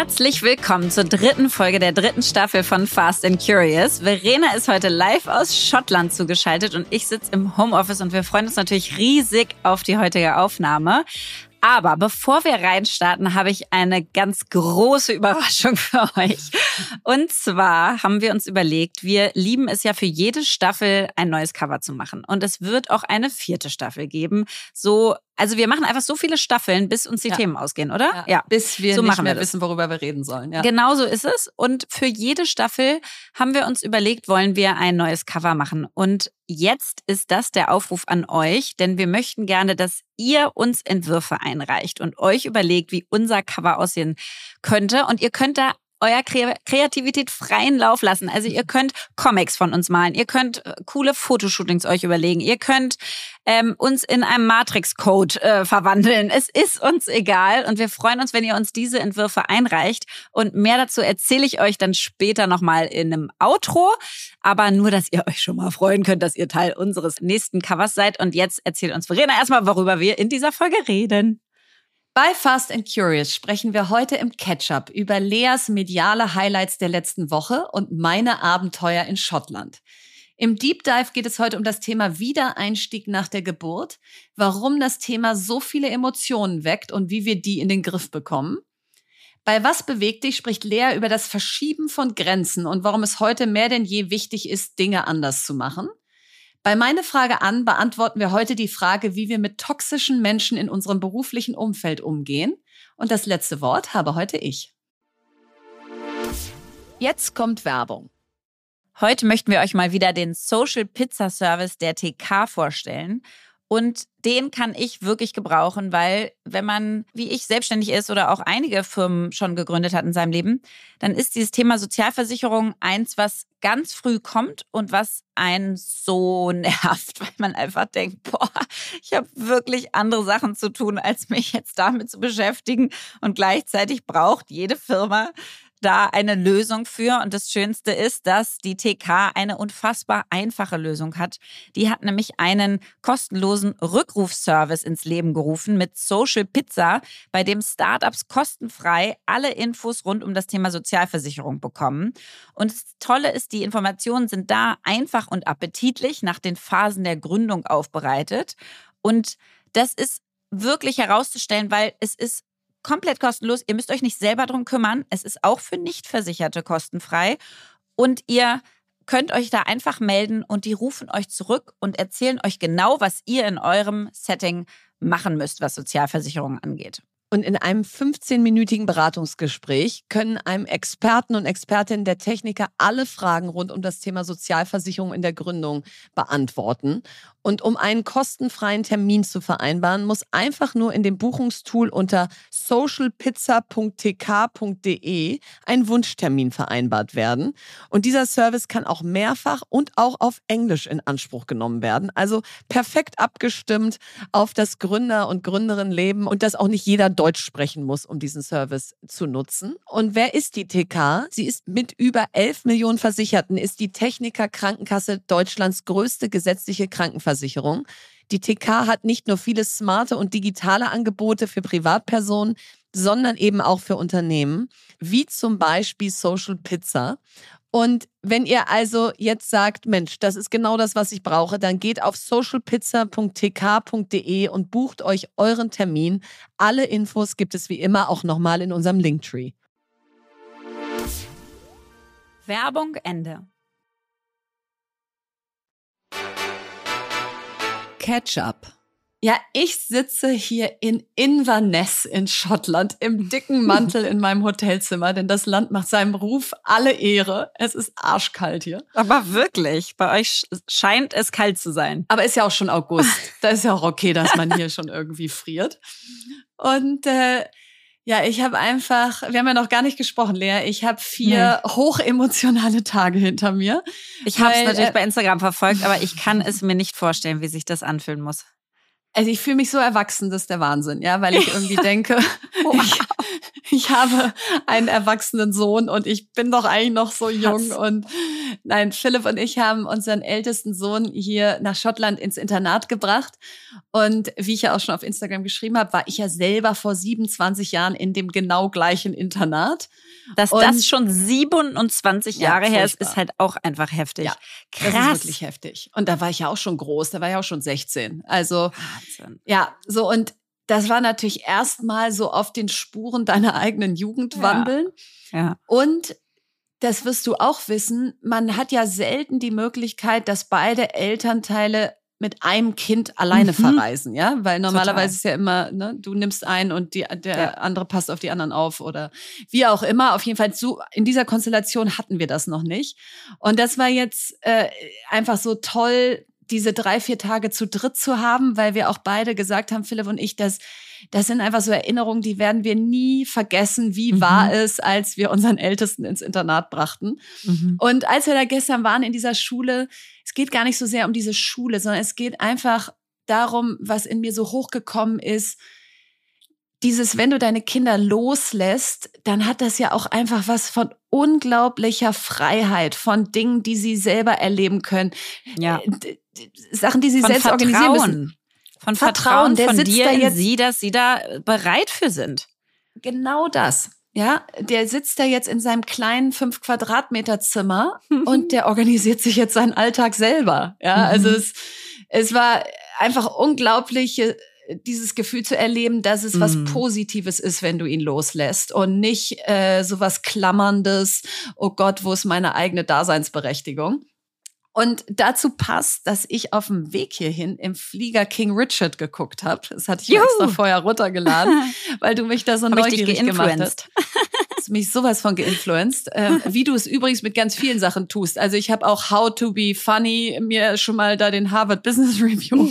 Herzlich willkommen zur dritten Folge der dritten Staffel von Fast and Curious. Verena ist heute live aus Schottland zugeschaltet und ich sitze im Homeoffice und wir freuen uns natürlich riesig auf die heutige Aufnahme. Aber bevor wir reinstarten, habe ich eine ganz große Überraschung für euch. Und zwar haben wir uns überlegt, wir lieben es ja für jede Staffel ein neues Cover zu machen. Und es wird auch eine vierte Staffel geben. So also wir machen einfach so viele Staffeln, bis uns die ja. Themen ausgehen, oder? Ja. ja. Bis wir so nicht mehr wir wissen, worüber wir reden sollen. Ja. Genau so ist es. Und für jede Staffel haben wir uns überlegt, wollen wir ein neues Cover machen. Und jetzt ist das der Aufruf an euch, denn wir möchten gerne, dass ihr uns Entwürfe einreicht und euch überlegt, wie unser Cover aussehen könnte. Und ihr könnt da euer Kreativität freien Lauf lassen. Also ihr könnt Comics von uns malen, ihr könnt äh, coole Fotoshootings euch überlegen, ihr könnt ähm, uns in einem Matrix-Code äh, verwandeln. Es ist uns egal und wir freuen uns, wenn ihr uns diese Entwürfe einreicht. Und mehr dazu erzähle ich euch dann später nochmal in einem Outro. Aber nur, dass ihr euch schon mal freuen könnt, dass ihr Teil unseres nächsten Covers seid. Und jetzt erzählt uns Verena erstmal, worüber wir in dieser Folge reden. Bei Fast and Curious sprechen wir heute im Catch-up über Leas mediale Highlights der letzten Woche und meine Abenteuer in Schottland. Im Deep Dive geht es heute um das Thema Wiedereinstieg nach der Geburt, warum das Thema so viele Emotionen weckt und wie wir die in den Griff bekommen. Bei Was bewegt dich spricht Lea über das Verschieben von Grenzen und warum es heute mehr denn je wichtig ist, Dinge anders zu machen. Bei meine Frage an beantworten wir heute die Frage, wie wir mit toxischen Menschen in unserem beruflichen Umfeld umgehen. Und das letzte Wort habe heute ich. Jetzt kommt Werbung. Heute möchten wir euch mal wieder den Social Pizza Service der TK vorstellen. Und den kann ich wirklich gebrauchen, weil wenn man, wie ich, selbstständig ist oder auch einige Firmen schon gegründet hat in seinem Leben, dann ist dieses Thema Sozialversicherung eins, was ganz früh kommt und was einen so nervt, weil man einfach denkt, boah, ich habe wirklich andere Sachen zu tun, als mich jetzt damit zu beschäftigen. Und gleichzeitig braucht jede Firma da eine Lösung für. Und das Schönste ist, dass die TK eine unfassbar einfache Lösung hat. Die hat nämlich einen kostenlosen Rückrufservice ins Leben gerufen mit Social Pizza, bei dem Startups kostenfrei alle Infos rund um das Thema Sozialversicherung bekommen. Und das Tolle ist, die Informationen sind da einfach und appetitlich nach den Phasen der Gründung aufbereitet. Und das ist wirklich herauszustellen, weil es ist komplett kostenlos. Ihr müsst euch nicht selber drum kümmern. Es ist auch für Nichtversicherte kostenfrei. Und ihr könnt euch da einfach melden und die rufen euch zurück und erzählen euch genau, was ihr in eurem Setting machen müsst, was Sozialversicherungen angeht. Und in einem 15-minütigen Beratungsgespräch können einem Experten und Expertinnen der Techniker alle Fragen rund um das Thema Sozialversicherung in der Gründung beantworten. Und um einen kostenfreien Termin zu vereinbaren, muss einfach nur in dem Buchungstool unter socialpizza.tk.de ein Wunschtermin vereinbart werden. Und dieser Service kann auch mehrfach und auch auf Englisch in Anspruch genommen werden. Also perfekt abgestimmt auf das Gründer- und Gründerinnenleben und dass auch nicht jeder Deutsch sprechen muss, um diesen Service zu nutzen. Und wer ist die TK? Sie ist mit über 11 Millionen Versicherten, ist die Techniker Krankenkasse Deutschlands größte gesetzliche Krankenversicherung. Krankenversicherung. Die TK hat nicht nur viele smarte und digitale Angebote für Privatpersonen, sondern eben auch für Unternehmen, wie zum Beispiel Social Pizza. Und wenn ihr also jetzt sagt, Mensch, das ist genau das, was ich brauche, dann geht auf socialpizza.tk.de und bucht euch euren Termin. Alle Infos gibt es wie immer auch nochmal in unserem Linktree. Werbung Ende. Ketchup. Ja, ich sitze hier in Inverness in Schottland im dicken Mantel in meinem Hotelzimmer, denn das Land macht seinem Ruf alle Ehre. Es ist arschkalt hier. Aber wirklich, bei euch scheint es kalt zu sein. Aber ist ja auch schon August. da ist ja auch okay, dass man hier schon irgendwie friert. Und äh, ja, ich habe einfach, wir haben ja noch gar nicht gesprochen, Lea. Ich habe vier nee. hochemotionale Tage hinter mir. Ich habe es natürlich äh, bei Instagram verfolgt, aber ich kann es mir nicht vorstellen, wie sich das anfühlen muss. Also ich fühle mich so erwachsen, das ist der Wahnsinn, ja, weil ich irgendwie denke, ich, ich habe einen erwachsenen Sohn und ich bin doch eigentlich noch so jung. Und nein, Philipp und ich haben unseren ältesten Sohn hier nach Schottland ins Internat gebracht. Und wie ich ja auch schon auf Instagram geschrieben habe, war ich ja selber vor 27 Jahren in dem genau gleichen Internat. Dass und das schon 27 Jahre ja, her ist, ist halt auch einfach heftig. Ja, Krass. Das ist wirklich heftig. Und da war ich ja auch schon groß, da war ich auch schon 16. Also, Wahnsinn. ja, so und das war natürlich erstmal so auf den Spuren deiner eigenen Jugend ja. wandeln. Ja. Und das wirst du auch wissen, man hat ja selten die Möglichkeit, dass beide Elternteile mit einem Kind alleine mhm. verreisen, ja, weil normalerweise Total. ist ja immer, ne, du nimmst einen und die, der ja. andere passt auf die anderen auf oder wie auch immer. Auf jeden Fall so in dieser Konstellation hatten wir das noch nicht und das war jetzt äh, einfach so toll, diese drei, vier Tage zu dritt zu haben, weil wir auch beide gesagt haben, Philipp und ich, dass das sind einfach so Erinnerungen, die werden wir nie vergessen, wie mhm. war es, als wir unseren Ältesten ins Internat brachten. Mhm. Und als wir da gestern waren in dieser Schule, es geht gar nicht so sehr um diese Schule, sondern es geht einfach darum, was in mir so hochgekommen ist, dieses, wenn du deine Kinder loslässt, dann hat das ja auch einfach was von unglaublicher Freiheit, von Dingen, die sie selber erleben können. Ja. Äh, Sachen, die sie von selbst Vertrauen. organisieren müssen. Von Vertrauen, Vertrauen von dir da in sie, dass sie da bereit für sind. Genau das. Ja, der sitzt da jetzt in seinem kleinen fünf Quadratmeter Zimmer und der organisiert sich jetzt seinen Alltag selber. Ja, also mhm. es, es war einfach unglaublich, dieses Gefühl zu erleben, dass es mhm. was Positives ist, wenn du ihn loslässt und nicht äh, so was Klammerndes, oh Gott, wo ist meine eigene Daseinsberechtigung? Und dazu passt, dass ich auf dem Weg hierhin im Flieger King Richard geguckt habe. Das hatte ich Juhu. extra vorher runtergeladen, weil du mich da so neugierig gemacht hast. hast mich sowas von geinfluenced, äh, wie du es übrigens mit ganz vielen Sachen tust. Also ich habe auch How to be Funny mir schon mal da den Harvard Business Review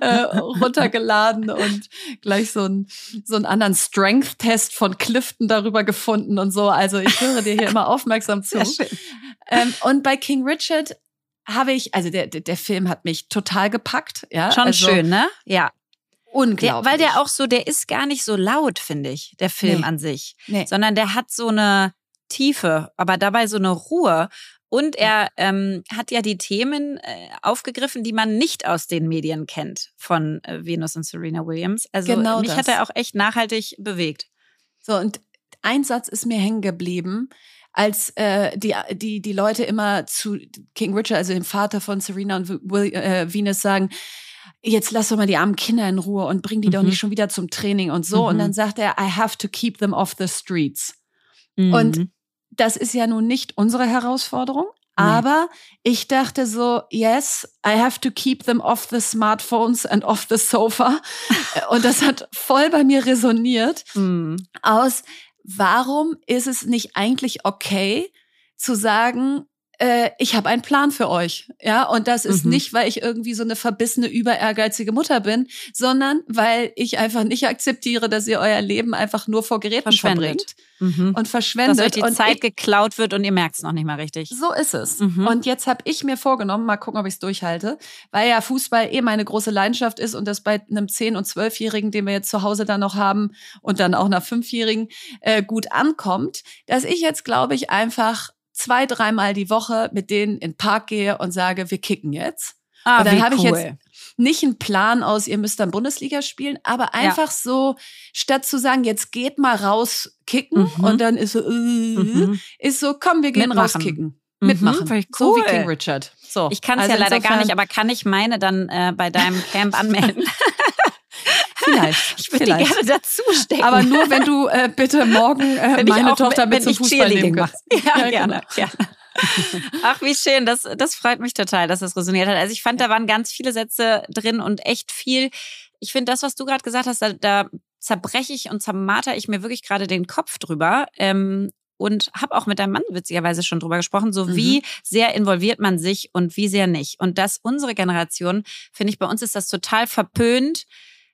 äh, runtergeladen und gleich so, ein, so einen anderen Strength-Test von Clifton darüber gefunden und so. Also ich höre dir hier immer aufmerksam zu. Ähm, und bei King Richard habe ich, also der, der Film hat mich total gepackt. Ja, Schon also, schön, ne? Ja. Unglaublich. Der, weil der auch so, der ist gar nicht so laut, finde ich, der Film nee. an sich. Nee. Sondern der hat so eine Tiefe, aber dabei so eine Ruhe. Und er ähm, hat ja die Themen äh, aufgegriffen, die man nicht aus den Medien kennt von äh, Venus und Serena Williams. Also genau mich das. hat er auch echt nachhaltig bewegt. So, und ein Satz ist mir hängen geblieben als äh, die, die, die Leute immer zu King Richard, also dem Vater von Serena und Will, äh, Venus, sagen, jetzt lass doch mal die armen Kinder in Ruhe und bring die mhm. doch nicht schon wieder zum Training und so. Mhm. Und dann sagt er, I have to keep them off the streets. Mhm. Und das ist ja nun nicht unsere Herausforderung. Aber ich dachte so, yes, I have to keep them off the smartphones and off the sofa. Und das hat voll bei mir resoniert. Mhm. Aus, warum ist es nicht eigentlich okay zu sagen, äh, ich habe einen Plan für euch. Ja, und das ist mhm. nicht, weil ich irgendwie so eine verbissene, über ehrgeizige Mutter bin, sondern weil ich einfach nicht akzeptiere, dass ihr euer Leben einfach nur vor Geräten verbringt mhm. und verschwendet. Dass euch die und Zeit ich, geklaut wird und ihr merkt es noch nicht mal richtig. So ist es. Mhm. Und jetzt habe ich mir vorgenommen, mal gucken, ob ich es durchhalte, weil ja Fußball eh meine große Leidenschaft ist und das bei einem 10- und 12-Jährigen, den wir jetzt zu Hause dann noch haben und dann auch einer Fünfjährigen äh, gut ankommt, dass ich jetzt, glaube ich, einfach zwei, dreimal die Woche mit denen in den Park gehe und sage, wir kicken jetzt. Ah, und dann habe cool. ich jetzt nicht einen Plan aus, ihr müsst dann Bundesliga spielen, aber einfach ja. so, statt zu sagen, jetzt geht mal raus kicken mhm. und dann ist so, äh, mhm. ist so, komm, wir gehen Mitmachen. raus kicken. Mhm. Mitmachen. Cool. So wie King Richard. So. Ich kann es also ja leider gar nicht, aber kann ich meine dann äh, bei deinem Camp anmelden? Vielleicht. Ich würde gerne dazu stecken. Aber nur, wenn du äh, bitte morgen äh, meine auch, Tochter mit zum Fußball nehmen kannst. Ja, ja, gerne. Genau. gerne. Ach, wie schön. Das, das freut mich total, dass das resoniert hat. Also ich fand, da waren ganz viele Sätze drin und echt viel. Ich finde, das, was du gerade gesagt hast, da, da zerbreche ich und zermarter ich mir wirklich gerade den Kopf drüber. Ähm, und habe auch mit deinem Mann witzigerweise schon drüber gesprochen, so mhm. wie sehr involviert man sich und wie sehr nicht. Und dass unsere Generation, finde ich, bei uns ist das total verpönt,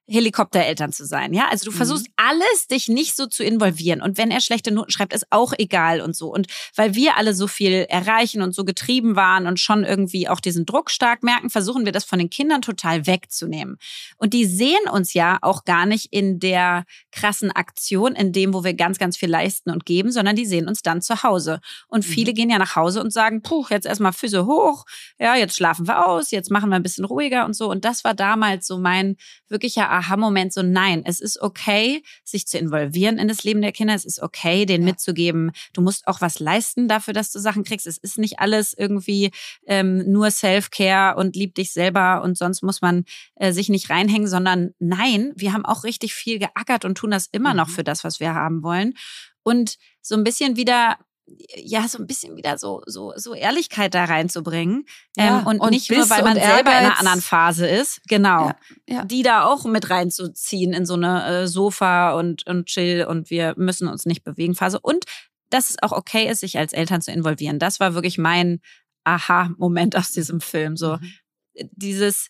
Helikoptereltern zu sein, ja? Also du mhm. versuchst alles, dich nicht so zu involvieren. Und wenn er schlechte Noten schreibt, ist auch egal und so. Und weil wir alle so viel erreichen und so getrieben waren und schon irgendwie auch diesen Druck stark merken, versuchen wir das von den Kindern total wegzunehmen. Und die sehen uns ja auch gar nicht in der krassen Aktion, in dem, wo wir ganz, ganz viel leisten und geben, sondern die sehen uns dann zu Hause. Und mhm. viele gehen ja nach Hause und sagen, puh, jetzt erstmal Füße hoch, ja, jetzt schlafen wir aus, jetzt machen wir ein bisschen ruhiger und so. Und das war damals so mein wirklicher Aha-Moment, so nein, es ist okay, sich zu involvieren in das Leben der Kinder. Es ist okay, denen ja. mitzugeben, du musst auch was leisten dafür, dass du Sachen kriegst. Es ist nicht alles irgendwie ähm, nur Self-Care und lieb dich selber und sonst muss man äh, sich nicht reinhängen, sondern nein, wir haben auch richtig viel geackert und tun das immer mhm. noch für das, was wir haben wollen. Und so ein bisschen wieder ja, so ein bisschen wieder so, so, so Ehrlichkeit da reinzubringen. Ja, ähm, und, und, nicht nur, weil man selber in einer anderen Phase ist, genau. Ja, ja. Die da auch mit reinzuziehen in so eine äh, Sofa und, und Chill und wir müssen uns nicht bewegen Phase. Und dass es auch okay ist, sich als Eltern zu involvieren. Das war wirklich mein Aha-Moment aus diesem Film. So mhm. dieses,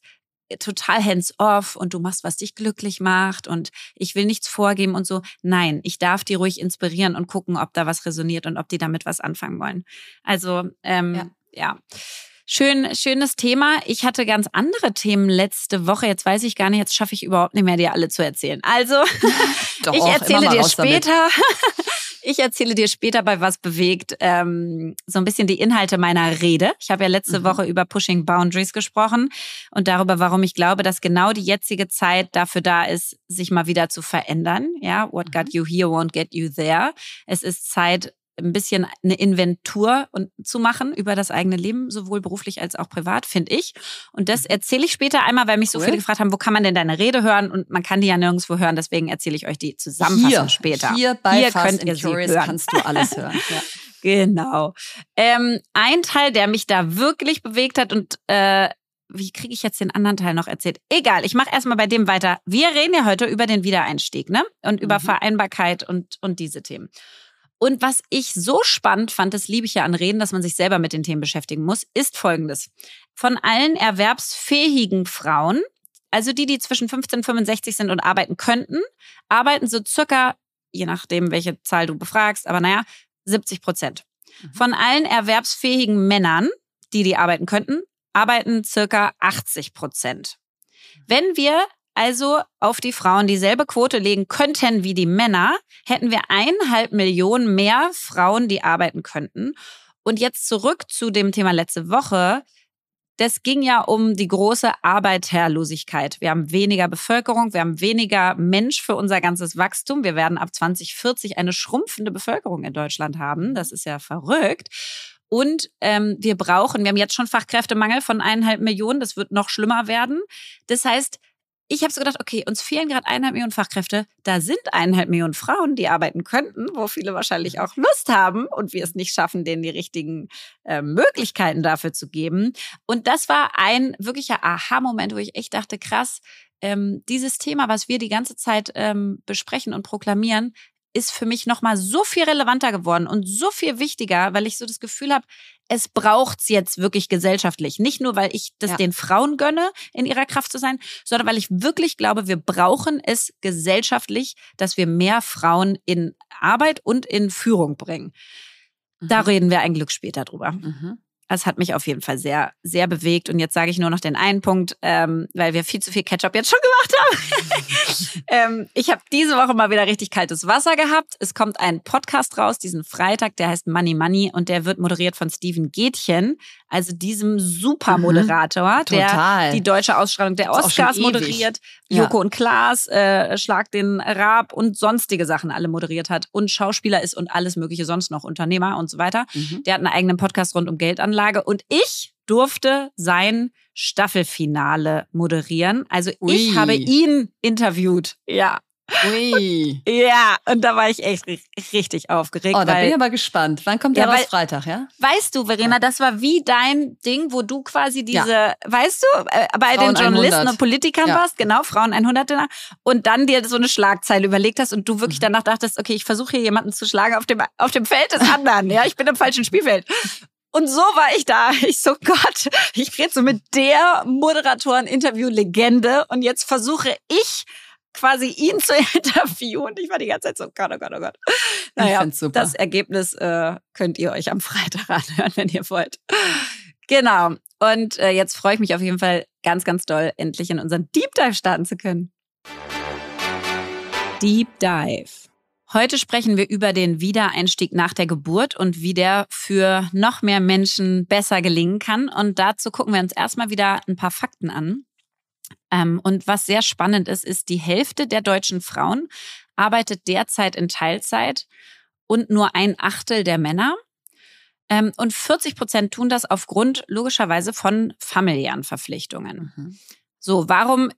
total hands-off und du machst, was dich glücklich macht und ich will nichts vorgeben und so. Nein, ich darf die ruhig inspirieren und gucken, ob da was resoniert und ob die damit was anfangen wollen. Also, ähm, ja. ja. Schön, schönes Thema. Ich hatte ganz andere Themen letzte Woche. Jetzt weiß ich gar nicht, jetzt schaffe ich überhaupt nicht mehr, dir alle zu erzählen. Also, Doch, ich erzähle dir später. Ich erzähle dir später bei Was bewegt ähm, so ein bisschen die Inhalte meiner Rede. Ich habe ja letzte mhm. Woche über Pushing Boundaries gesprochen und darüber, warum ich glaube, dass genau die jetzige Zeit dafür da ist, sich mal wieder zu verändern. Ja, what got mhm. you here won't get you there. Es ist Zeit, ein bisschen eine Inventur und, zu machen über das eigene Leben, sowohl beruflich als auch privat, finde ich. Und das mhm. erzähle ich später einmal, weil mich so cool. viele gefragt haben, wo kann man denn deine Rede hören? Und man kann die ja nirgendwo hören, deswegen erzähle ich euch die Zusammenfassung hier, später. Hier bei hier Fast könnt ihr Curious hören. kannst du alles hören. Ja. Genau. Ähm, ein Teil, der mich da wirklich bewegt hat und äh, wie kriege ich jetzt den anderen Teil noch erzählt? Egal, ich mache erstmal bei dem weiter. Wir reden ja heute über den Wiedereinstieg, ne? Und über mhm. Vereinbarkeit und, und diese Themen. Und was ich so spannend fand, das liebe ich ja an Reden, dass man sich selber mit den Themen beschäftigen muss, ist folgendes. Von allen erwerbsfähigen Frauen, also die, die zwischen 15 und 65 sind und arbeiten könnten, arbeiten so circa, je nachdem, welche Zahl du befragst, aber naja, 70 Prozent. Mhm. Von allen erwerbsfähigen Männern, die die arbeiten könnten, arbeiten circa 80 Prozent. Wenn wir also auf die Frauen dieselbe Quote legen könnten wie die Männer, hätten wir eineinhalb Millionen mehr Frauen, die arbeiten könnten. Und jetzt zurück zu dem Thema letzte Woche. Das ging ja um die große Arbeiterlosigkeit. Wir haben weniger Bevölkerung, wir haben weniger Mensch für unser ganzes Wachstum. Wir werden ab 2040 eine schrumpfende Bevölkerung in Deutschland haben. Das ist ja verrückt. Und ähm, wir brauchen, wir haben jetzt schon Fachkräftemangel von eineinhalb Millionen, das wird noch schlimmer werden. Das heißt, ich habe so gedacht, okay, uns fehlen gerade eineinhalb Millionen Fachkräfte. Da sind eineinhalb Millionen Frauen, die arbeiten könnten, wo viele wahrscheinlich mhm. auch Lust haben und wir es nicht schaffen, denen die richtigen äh, Möglichkeiten dafür zu geben. Und das war ein wirklicher Aha-Moment, wo ich echt dachte, krass, ähm, dieses Thema, was wir die ganze Zeit ähm, besprechen und proklamieren, ist für mich nochmal so viel relevanter geworden und so viel wichtiger, weil ich so das Gefühl habe, es braucht's jetzt wirklich gesellschaftlich. Nicht nur, weil ich das ja. den Frauen gönne, in ihrer Kraft zu sein, sondern weil ich wirklich glaube, wir brauchen es gesellschaftlich, dass wir mehr Frauen in Arbeit und in Führung bringen. Mhm. Da reden wir ein Glück später drüber. Mhm. Es hat mich auf jeden Fall sehr, sehr bewegt. Und jetzt sage ich nur noch den einen Punkt, ähm, weil wir viel zu viel Ketchup jetzt schon gemacht haben. ähm, ich habe diese Woche mal wieder richtig kaltes Wasser gehabt. Es kommt ein Podcast raus diesen Freitag, der heißt Money Money und der wird moderiert von Steven Gätchen, also diesem Supermoderator, mhm, der die deutsche Ausstrahlung der Oscars moderiert, ja. Joko und Klaas, äh, Schlag den Raab und sonstige Sachen alle moderiert hat und Schauspieler ist und alles mögliche sonst noch, Unternehmer und so weiter. Mhm. Der hat einen eigenen Podcast rund um Geldanlage und ich durfte sein Staffelfinale moderieren. Also Ui. ich habe ihn interviewt. Ja. Ui. ja, und da war ich echt richtig aufgeregt. Oh, da weil, bin ich aber gespannt. Wann kommt der ja, raus? Weil, Freitag, ja? Weißt du, Verena, das war wie dein Ding, wo du quasi diese, ja. weißt du, äh, bei Frauen den Journalisten 100. und Politikern ja. warst, genau, Frauen 100 und dann dir so eine Schlagzeile überlegt hast und du wirklich mhm. danach dachtest, okay, ich versuche hier jemanden zu schlagen auf dem, auf dem Feld des anderen, ja, ich bin im falschen Spielfeld. Und so war ich da. Ich so, Gott, ich rede so mit der Moderatoren-Interview-Legende und jetzt versuche ich quasi ihn zu interviewen. Ich war die ganze Zeit so, Gott, oh Gott, oh Gott. Naja, das Ergebnis äh, könnt ihr euch am Freitag anhören, wenn ihr wollt. Genau. Und äh, jetzt freue ich mich auf jeden Fall ganz, ganz doll, endlich in unseren Deep Dive starten zu können. Deep Dive. Heute sprechen wir über den Wiedereinstieg nach der Geburt und wie der für noch mehr Menschen besser gelingen kann. Und dazu gucken wir uns erstmal wieder ein paar Fakten an. Ähm, und was sehr spannend ist, ist, die Hälfte der deutschen Frauen arbeitet derzeit in Teilzeit und nur ein Achtel der Männer. Ähm, und 40 Prozent tun das aufgrund logischerweise von familiären Verpflichtungen. Mhm. So, warum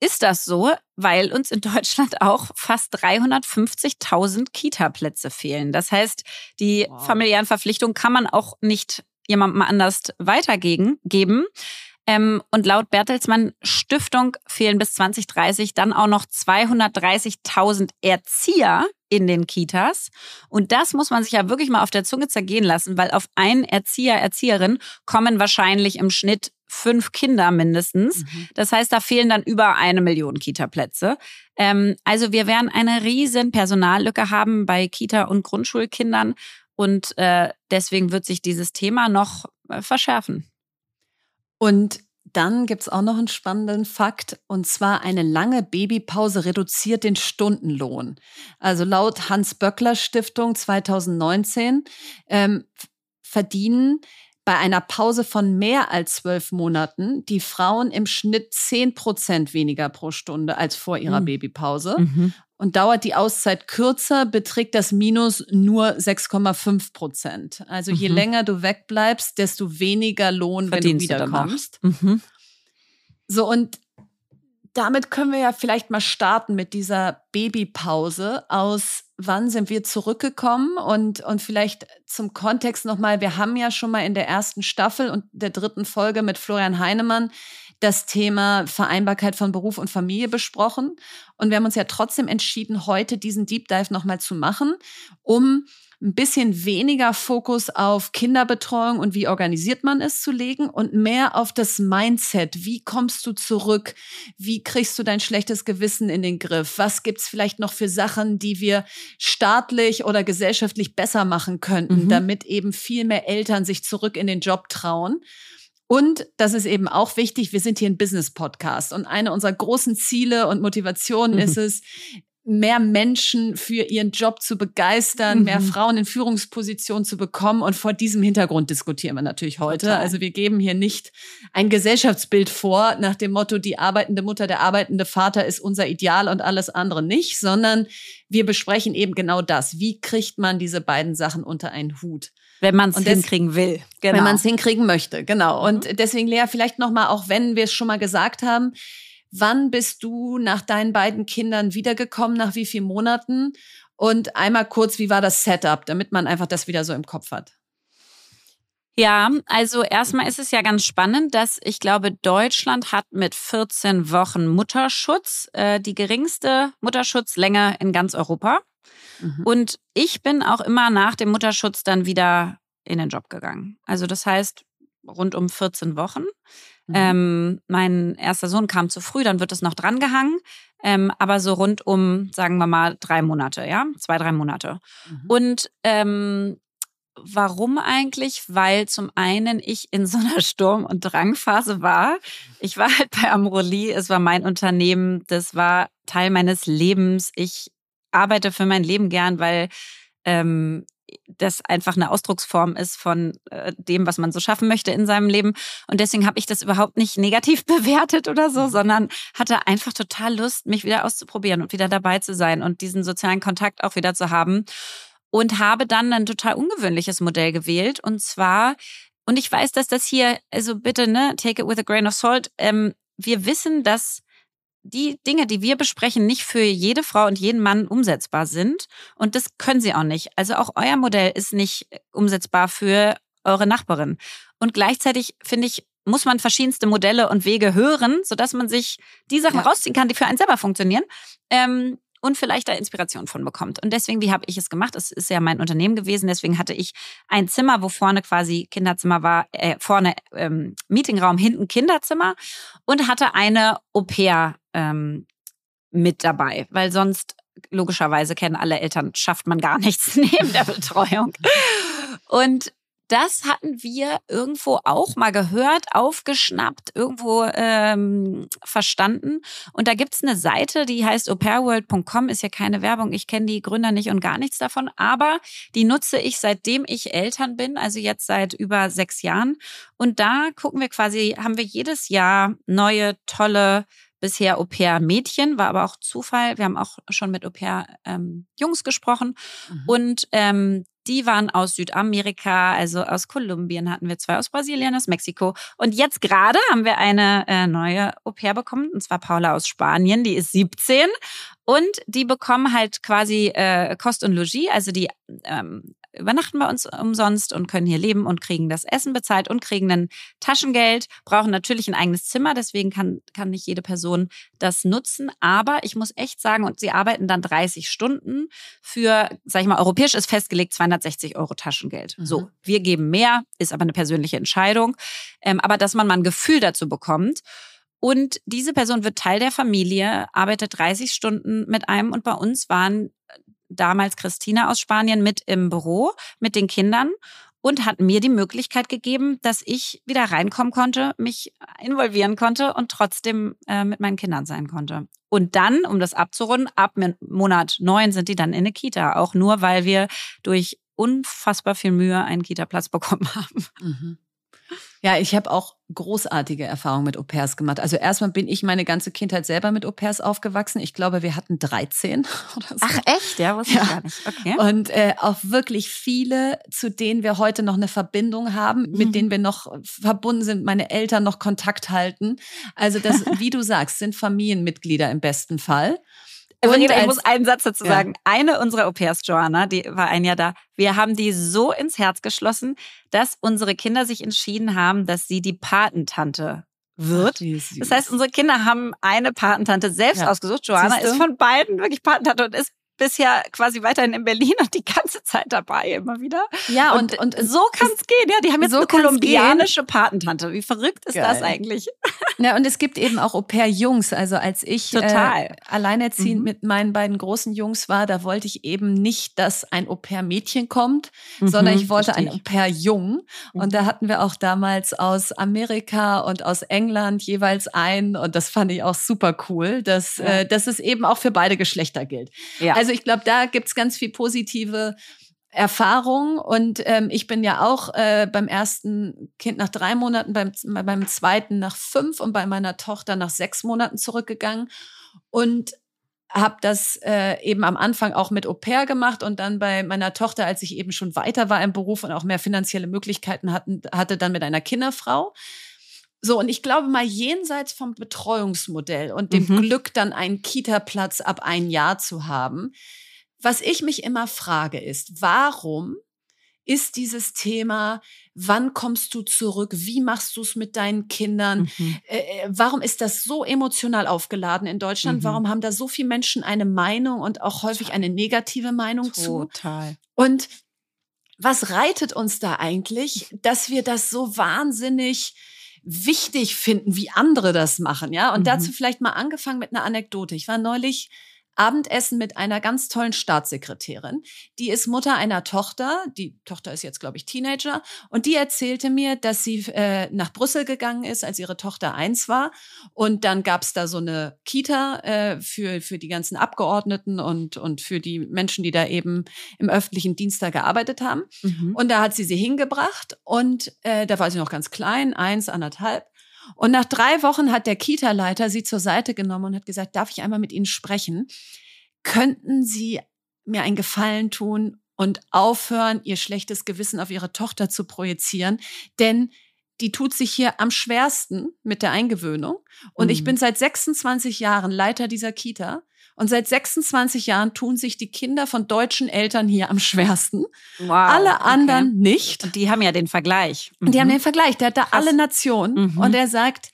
ist das so, weil uns in Deutschland auch fast 350.000 Kita-Plätze fehlen. Das heißt, die wow. familiären Verpflichtungen kann man auch nicht jemandem anders weitergeben. Ähm, und laut Bertelsmann Stiftung fehlen bis 2030 dann auch noch 230.000 Erzieher in den Kitas. Und das muss man sich ja wirklich mal auf der Zunge zergehen lassen, weil auf einen Erzieher, Erzieherin kommen wahrscheinlich im Schnitt fünf Kinder mindestens. Mhm. Das heißt, da fehlen dann über eine Million Kita-Plätze. Ähm, also wir werden eine riesen Personallücke haben bei Kita- und Grundschulkindern. Und äh, deswegen wird sich dieses Thema noch äh, verschärfen. Und dann gibt's auch noch einen spannenden Fakt, und zwar eine lange Babypause reduziert den Stundenlohn. Also laut Hans-Böckler-Stiftung 2019 ähm, verdienen bei einer Pause von mehr als zwölf Monaten die Frauen im Schnitt zehn Prozent weniger pro Stunde als vor ihrer mhm. Babypause. Mhm. Und dauert die Auszeit kürzer, beträgt das Minus nur 6,5 Prozent. Also mhm. je länger du wegbleibst, desto weniger Lohn, Verdienst wenn du wiederkommst. Mhm. So, und damit können wir ja vielleicht mal starten mit dieser Babypause. Aus wann sind wir zurückgekommen? Und, und vielleicht zum Kontext nochmal, wir haben ja schon mal in der ersten Staffel und der dritten Folge mit Florian Heinemann das Thema Vereinbarkeit von Beruf und Familie besprochen. Und wir haben uns ja trotzdem entschieden, heute diesen Deep Dive nochmal zu machen, um ein bisschen weniger Fokus auf Kinderbetreuung und wie organisiert man es zu legen und mehr auf das Mindset. Wie kommst du zurück? Wie kriegst du dein schlechtes Gewissen in den Griff? Was gibt's vielleicht noch für Sachen, die wir staatlich oder gesellschaftlich besser machen könnten, mhm. damit eben viel mehr Eltern sich zurück in den Job trauen? Und das ist eben auch wichtig, wir sind hier ein Business-Podcast und eine unserer großen Ziele und Motivationen mhm. ist es, mehr Menschen für ihren Job zu begeistern, mhm. mehr Frauen in Führungspositionen zu bekommen. Und vor diesem Hintergrund diskutieren wir natürlich heute. Total. Also wir geben hier nicht ein Gesellschaftsbild vor nach dem Motto, die arbeitende Mutter, der arbeitende Vater ist unser Ideal und alles andere nicht, sondern wir besprechen eben genau das. Wie kriegt man diese beiden Sachen unter einen Hut? Wenn man es hinkriegen will. Genau. Wenn man es hinkriegen möchte, genau. Mhm. Und deswegen, Lea, vielleicht nochmal, auch wenn wir es schon mal gesagt haben, Wann bist du nach deinen beiden Kindern wiedergekommen, nach wie vielen Monaten? Und einmal kurz, wie war das Setup, damit man einfach das wieder so im Kopf hat? Ja, also erstmal ist es ja ganz spannend, dass ich glaube, Deutschland hat mit 14 Wochen Mutterschutz äh, die geringste Mutterschutzlänge in ganz Europa. Mhm. Und ich bin auch immer nach dem Mutterschutz dann wieder in den Job gegangen. Also das heißt rund um 14 Wochen. Mhm. Ähm, mein erster Sohn kam zu früh, dann wird es noch drangehangen. Ähm, aber so rund um, sagen wir mal, drei Monate, ja, zwei, drei Monate. Mhm. Und ähm, Warum eigentlich? Weil zum einen ich in so einer Sturm- und Drangphase war. Ich war halt bei Amroli, es war mein Unternehmen, das war Teil meines Lebens. Ich arbeite für mein Leben gern, weil ähm, das einfach eine Ausdrucksform ist von äh, dem, was man so schaffen möchte in seinem Leben. Und deswegen habe ich das überhaupt nicht negativ bewertet oder so, mhm. sondern hatte einfach total Lust, mich wieder auszuprobieren und wieder dabei zu sein und diesen sozialen Kontakt auch wieder zu haben. Und habe dann ein total ungewöhnliches Modell gewählt. Und zwar, und ich weiß, dass das hier, also bitte, ne, take it with a grain of salt. Ähm, wir wissen, dass die Dinge, die wir besprechen, nicht für jede Frau und jeden Mann umsetzbar sind. Und das können sie auch nicht. Also auch euer Modell ist nicht umsetzbar für eure Nachbarin. Und gleichzeitig finde ich, muss man verschiedenste Modelle und Wege hören, sodass man sich die Sachen ja. rausziehen kann, die für einen selber funktionieren. Ähm, und vielleicht da Inspiration von bekommt. Und deswegen, wie habe ich es gemacht? Es ist ja mein Unternehmen gewesen. Deswegen hatte ich ein Zimmer, wo vorne quasi Kinderzimmer war, äh, vorne ähm, Meetingraum, hinten Kinderzimmer und hatte eine Au-pair ähm, mit dabei, weil sonst logischerweise kennen alle Eltern, schafft man gar nichts neben der Betreuung. Und das hatten wir irgendwo auch mal gehört, aufgeschnappt, irgendwo ähm, verstanden. Und da gibt's eine Seite, die heißt aupairworld.com, ist ja keine Werbung, ich kenne die Gründer nicht und gar nichts davon, aber die nutze ich seitdem ich Eltern bin, also jetzt seit über sechs Jahren. Und da gucken wir quasi, haben wir jedes Jahr neue, tolle bisher Au-pair-Mädchen, war aber auch Zufall. Wir haben auch schon mit Au-pair-Jungs ähm, gesprochen. Mhm. Und ähm, die waren aus Südamerika, also aus Kolumbien hatten wir zwei, aus Brasilien, aus Mexiko. Und jetzt gerade haben wir eine äh, neue Au-pair bekommen, und zwar Paula aus Spanien, die ist 17 und die bekommen halt quasi äh, Kost und Logis, also die ähm, übernachten bei uns umsonst und können hier leben und kriegen das Essen bezahlt und kriegen ein Taschengeld, brauchen natürlich ein eigenes Zimmer, deswegen kann, kann nicht jede Person das nutzen. Aber ich muss echt sagen, und sie arbeiten dann 30 Stunden für, sag ich mal, europäisch ist festgelegt 260 Euro Taschengeld. Mhm. So, wir geben mehr, ist aber eine persönliche Entscheidung. Ähm, aber dass man mal ein Gefühl dazu bekommt. Und diese Person wird Teil der Familie, arbeitet 30 Stunden mit einem und bei uns waren damals Christina aus Spanien mit im Büro mit den Kindern und hat mir die Möglichkeit gegeben, dass ich wieder reinkommen konnte, mich involvieren konnte und trotzdem äh, mit meinen Kindern sein konnte. Und dann, um das abzurunden, ab Monat neun sind die dann in eine Kita, auch nur weil wir durch unfassbar viel Mühe einen Kita-Platz bekommen haben. Mhm. Ja, ich habe auch großartige Erfahrungen mit Au-pairs gemacht. Also erstmal bin ich meine ganze Kindheit selber mit Au-pairs aufgewachsen. Ich glaube, wir hatten 13 oder so. Ach echt? Ja, wusste ja. ich gar nicht. Okay. Und äh, auch wirklich viele, zu denen wir heute noch eine Verbindung haben, mhm. mit denen wir noch verbunden sind, meine Eltern noch Kontakt halten. Also das, wie du sagst, sind Familienmitglieder im besten Fall. Und ich als, muss einen Satz dazu ja. sagen. Eine unserer Au-pairs, Joanna, die war ein Jahr da, wir haben die so ins Herz geschlossen, dass unsere Kinder sich entschieden haben, dass sie die Patentante wird. Ach, das heißt, unsere Kinder haben eine Patentante selbst ja. ausgesucht. Joanna ist von beiden wirklich Patentante und ist bisher quasi weiterhin in Berlin und die ganze Zeit dabei immer wieder. Ja, und, und, und so kann es gehen. Ja, die haben jetzt so eine kolumbianische gehen. Patentante. Wie verrückt ist Geil. das eigentlich? Ja, und es gibt eben auch Au-pair-Jungs. Also als ich äh, alleinerziehend mhm. mit meinen beiden großen Jungs war, da wollte ich eben nicht, dass ein Au-pair-Mädchen kommt, mhm, sondern ich wollte ein Au-pair-Jung. Mhm. Und da hatten wir auch damals aus Amerika und aus England jeweils einen. Und das fand ich auch super cool, dass, ja. äh, dass es eben auch für beide Geschlechter gilt. Ja. Also ich glaube, da gibt's ganz viel positive Erfahrung und ähm, ich bin ja auch äh, beim ersten Kind nach drei Monaten, beim, beim zweiten nach fünf und bei meiner Tochter nach sechs Monaten zurückgegangen und habe das äh, eben am Anfang auch mit Au pair gemacht und dann bei meiner Tochter, als ich eben schon weiter war im Beruf und auch mehr finanzielle Möglichkeiten hatten, hatte, dann mit einer Kinderfrau. So, und ich glaube mal jenseits vom Betreuungsmodell und dem mhm. Glück, dann einen Kita-Platz ab ein Jahr zu haben, was ich mich immer frage, ist, warum ist dieses Thema, wann kommst du zurück, wie machst du es mit deinen Kindern, mhm. äh, äh, warum ist das so emotional aufgeladen in Deutschland, mhm. warum haben da so viele Menschen eine Meinung und auch häufig eine negative Meinung Total. zu? Total. Und was reitet uns da eigentlich, dass wir das so wahnsinnig wichtig finden, wie andere das machen, ja? Und mhm. dazu vielleicht mal angefangen mit einer Anekdote. Ich war neulich Abendessen mit einer ganz tollen Staatssekretärin. Die ist Mutter einer Tochter. Die Tochter ist jetzt, glaube ich, Teenager. Und die erzählte mir, dass sie äh, nach Brüssel gegangen ist, als ihre Tochter eins war. Und dann gab es da so eine Kita äh, für, für die ganzen Abgeordneten und, und für die Menschen, die da eben im öffentlichen Dienst da gearbeitet haben. Mhm. Und da hat sie sie hingebracht. Und äh, da war sie noch ganz klein, eins, anderthalb. Und nach drei Wochen hat der Kita-Leiter sie zur Seite genommen und hat gesagt, darf ich einmal mit Ihnen sprechen? Könnten Sie mir einen Gefallen tun und aufhören, Ihr schlechtes Gewissen auf Ihre Tochter zu projizieren? Denn die tut sich hier am schwersten mit der Eingewöhnung. Und mhm. ich bin seit 26 Jahren Leiter dieser Kita. Und seit 26 Jahren tun sich die Kinder von deutschen Eltern hier am schwersten. Wow, alle anderen okay. nicht. Und die haben ja den Vergleich. Mhm. Die haben mhm. den Vergleich. Der hat da Krass. alle Nationen. Mhm. Und er sagt,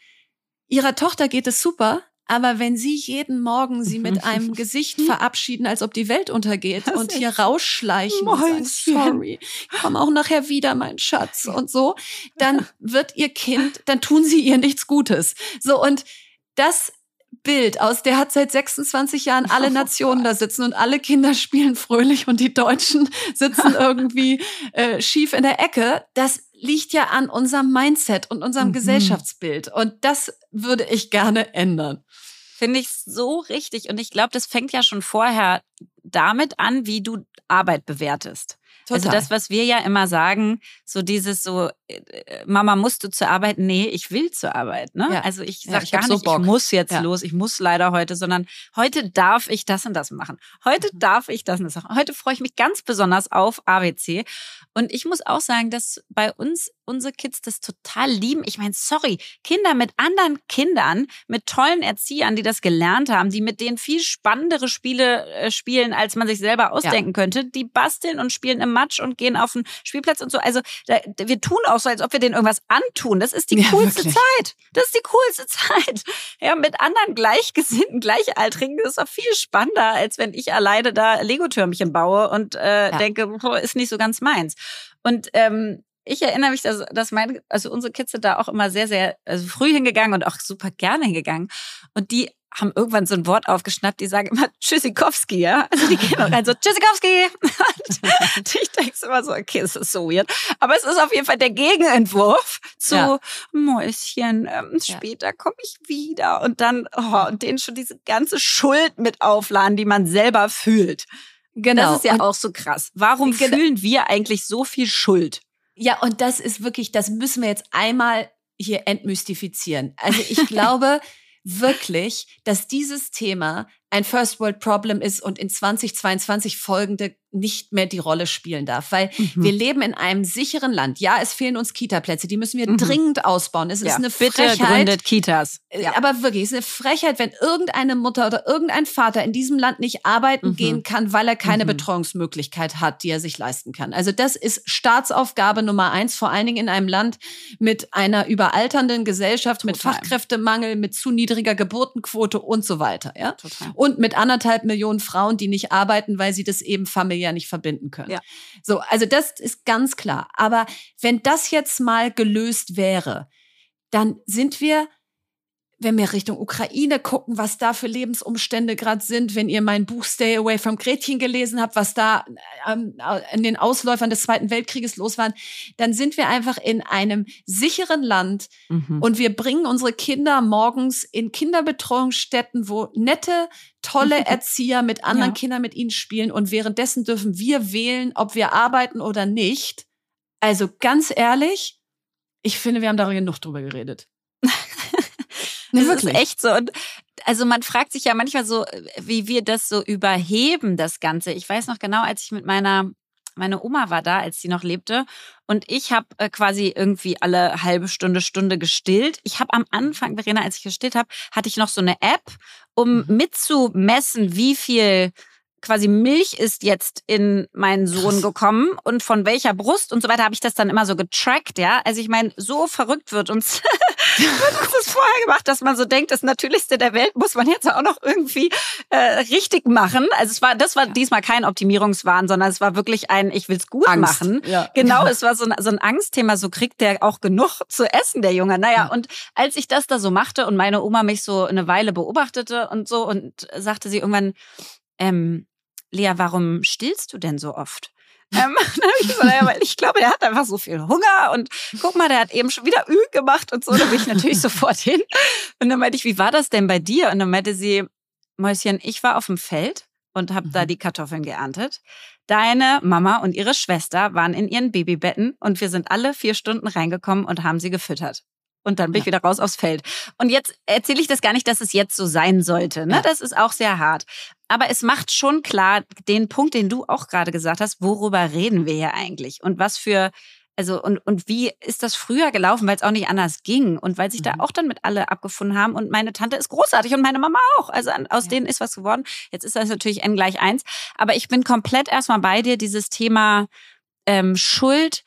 ihrer Tochter geht es super. Aber wenn Sie jeden Morgen Sie mit einem Gesicht verabschieden, als ob die Welt untergeht das und hier rausschleichen und sagen, sorry, ich komme auch nachher wieder, mein Schatz und so, dann wird Ihr Kind, dann tun Sie ihr nichts Gutes. So und das Bild aus, der hat seit 26 Jahren alle Nationen da sitzen und alle Kinder spielen fröhlich und die Deutschen sitzen irgendwie äh, schief in der Ecke. Das liegt ja an unserem Mindset und unserem mhm. Gesellschaftsbild. Und das würde ich gerne ändern. Finde ich so richtig. Und ich glaube, das fängt ja schon vorher damit an, wie du Arbeit bewertest. Total. Also das, was wir ja immer sagen, so dieses so, äh, Mama, musst du zur Arbeit? Nee, ich will zur Arbeit. Ne? Ja. Also ich sage ja, gar nicht, so ich muss jetzt ja. los, ich muss leider heute, sondern heute darf ich das und das machen. Heute mhm. darf ich das und das machen. Heute freue ich mich ganz besonders auf ABC. Und ich muss auch sagen, dass bei uns unsere Kids das total lieben. Ich meine, sorry, Kinder mit anderen Kindern, mit tollen Erziehern, die das gelernt haben, die mit denen viel spannendere Spiele äh, spielen, als man sich selber ausdenken ja. könnte, die basteln und spielen im Matsch und gehen auf den Spielplatz und so. Also da, wir tun auch so, als ob wir denen irgendwas antun. Das ist die ja, coolste wirklich. Zeit. Das ist die coolste Zeit. Ja, mit anderen Gleichgesinnten, Gleichaltrigen, das ist doch viel spannender, als wenn ich alleine da Lego-Türmchen baue und äh, ja. denke, ist nicht so ganz meins. Und ähm, ich erinnere mich, dass, dass meine, also unsere Kids sind da auch immer sehr, sehr also früh hingegangen und auch super gerne hingegangen. Und die haben irgendwann so ein Wort aufgeschnappt, die sagen immer Tschüssikowski, ja? Also die gehen auch rein so Tschüssikowski. Und ich denke immer so, okay, das ist so weird. Aber es ist auf jeden Fall der Gegenentwurf zu ja. Mäuschen, ähm, später ja. komme ich wieder. Und dann, oh, und denen schon diese ganze Schuld mit aufladen, die man selber fühlt. Genau. Das ist ja und auch so krass. Warum fühlen wir eigentlich so viel Schuld? Ja, und das ist wirklich, das müssen wir jetzt einmal hier entmystifizieren. Also ich glaube wirklich, dass dieses Thema ein First World Problem ist und in 2022 folgende nicht mehr die Rolle spielen darf, weil mhm. wir leben in einem sicheren Land. Ja, es fehlen uns Kita-Plätze, die müssen wir mhm. dringend ausbauen. Es ja, ist eine bitte Frechheit. gründet Kitas. Äh, ja. Aber wirklich, es ist eine Frechheit, wenn irgendeine Mutter oder irgendein Vater in diesem Land nicht arbeiten mhm. gehen kann, weil er keine mhm. Betreuungsmöglichkeit hat, die er sich leisten kann. Also das ist Staatsaufgabe Nummer eins, vor allen Dingen in einem Land mit einer überalternden Gesellschaft, Total. mit Fachkräftemangel, mit zu niedriger Geburtenquote und so weiter. Ja? Total. Und mit anderthalb Millionen Frauen, die nicht arbeiten, weil sie das eben familiär ja nicht verbinden können. Ja. So, also das ist ganz klar. Aber wenn das jetzt mal gelöst wäre, dann sind wir wenn wir Richtung Ukraine gucken, was da für Lebensumstände gerade sind, wenn ihr mein Buch Stay Away from Gretchen gelesen habt, was da ähm, in den Ausläufern des Zweiten Weltkrieges los war, dann sind wir einfach in einem sicheren Land mhm. und wir bringen unsere Kinder morgens in Kinderbetreuungsstätten, wo nette, tolle Erzieher mit anderen ja. Kindern mit ihnen spielen und währenddessen dürfen wir wählen, ob wir arbeiten oder nicht. Also ganz ehrlich, ich finde, wir haben darüber genug drüber geredet. Das wirklich. ist echt so. Und also man fragt sich ja manchmal so, wie wir das so überheben, das Ganze. Ich weiß noch genau, als ich mit meiner meine Oma war da, als sie noch lebte. Und ich habe äh, quasi irgendwie alle halbe Stunde, Stunde gestillt. Ich habe am Anfang, Verena, als ich gestillt habe, hatte ich noch so eine App, um mhm. mitzumessen, wie viel quasi Milch ist jetzt in meinen Sohn Krass. gekommen und von welcher Brust und so weiter habe ich das dann immer so getrackt, ja. Also ich meine, so verrückt wird uns, wird uns das vorher gemacht, dass man so denkt, das Natürlichste der Welt muss man jetzt auch noch irgendwie äh, richtig machen. Also es war, das war ja. diesmal kein Optimierungswahn, sondern es war wirklich ein, ich will's gut Angst. machen. Ja. Genau, es war so ein, so ein Angstthema, so kriegt der auch genug zu essen, der Junge. Naja, und als ich das da so machte und meine Oma mich so eine Weile beobachtete und so und sagte sie irgendwann, ähm, Lea, warum stillst du denn so oft? ähm, dann habe ich gesagt, ja, weil ich glaube, der hat einfach so viel Hunger und guck mal, der hat eben schon wieder Ü gemacht und so. Da bin ich natürlich sofort hin. Und dann meinte ich, wie war das denn bei dir? Und dann meinte sie, Mäuschen, ich war auf dem Feld und habe mhm. da die Kartoffeln geerntet. Deine Mama und ihre Schwester waren in ihren Babybetten und wir sind alle vier Stunden reingekommen und haben sie gefüttert. Und dann bin ja. ich wieder raus aufs Feld. Und jetzt erzähle ich das gar nicht, dass es jetzt so sein sollte. Ne? Ja. Das ist auch sehr hart. Aber es macht schon klar den Punkt, den du auch gerade gesagt hast, worüber reden wir hier eigentlich? Und was für, also, und, und wie ist das früher gelaufen, weil es auch nicht anders ging und weil sich mhm. da auch dann mit alle abgefunden haben. Und meine Tante ist großartig und meine Mama auch. Also aus ja. denen ist was geworden. Jetzt ist das natürlich n gleich eins. Aber ich bin komplett erstmal bei dir, dieses Thema ähm, Schuld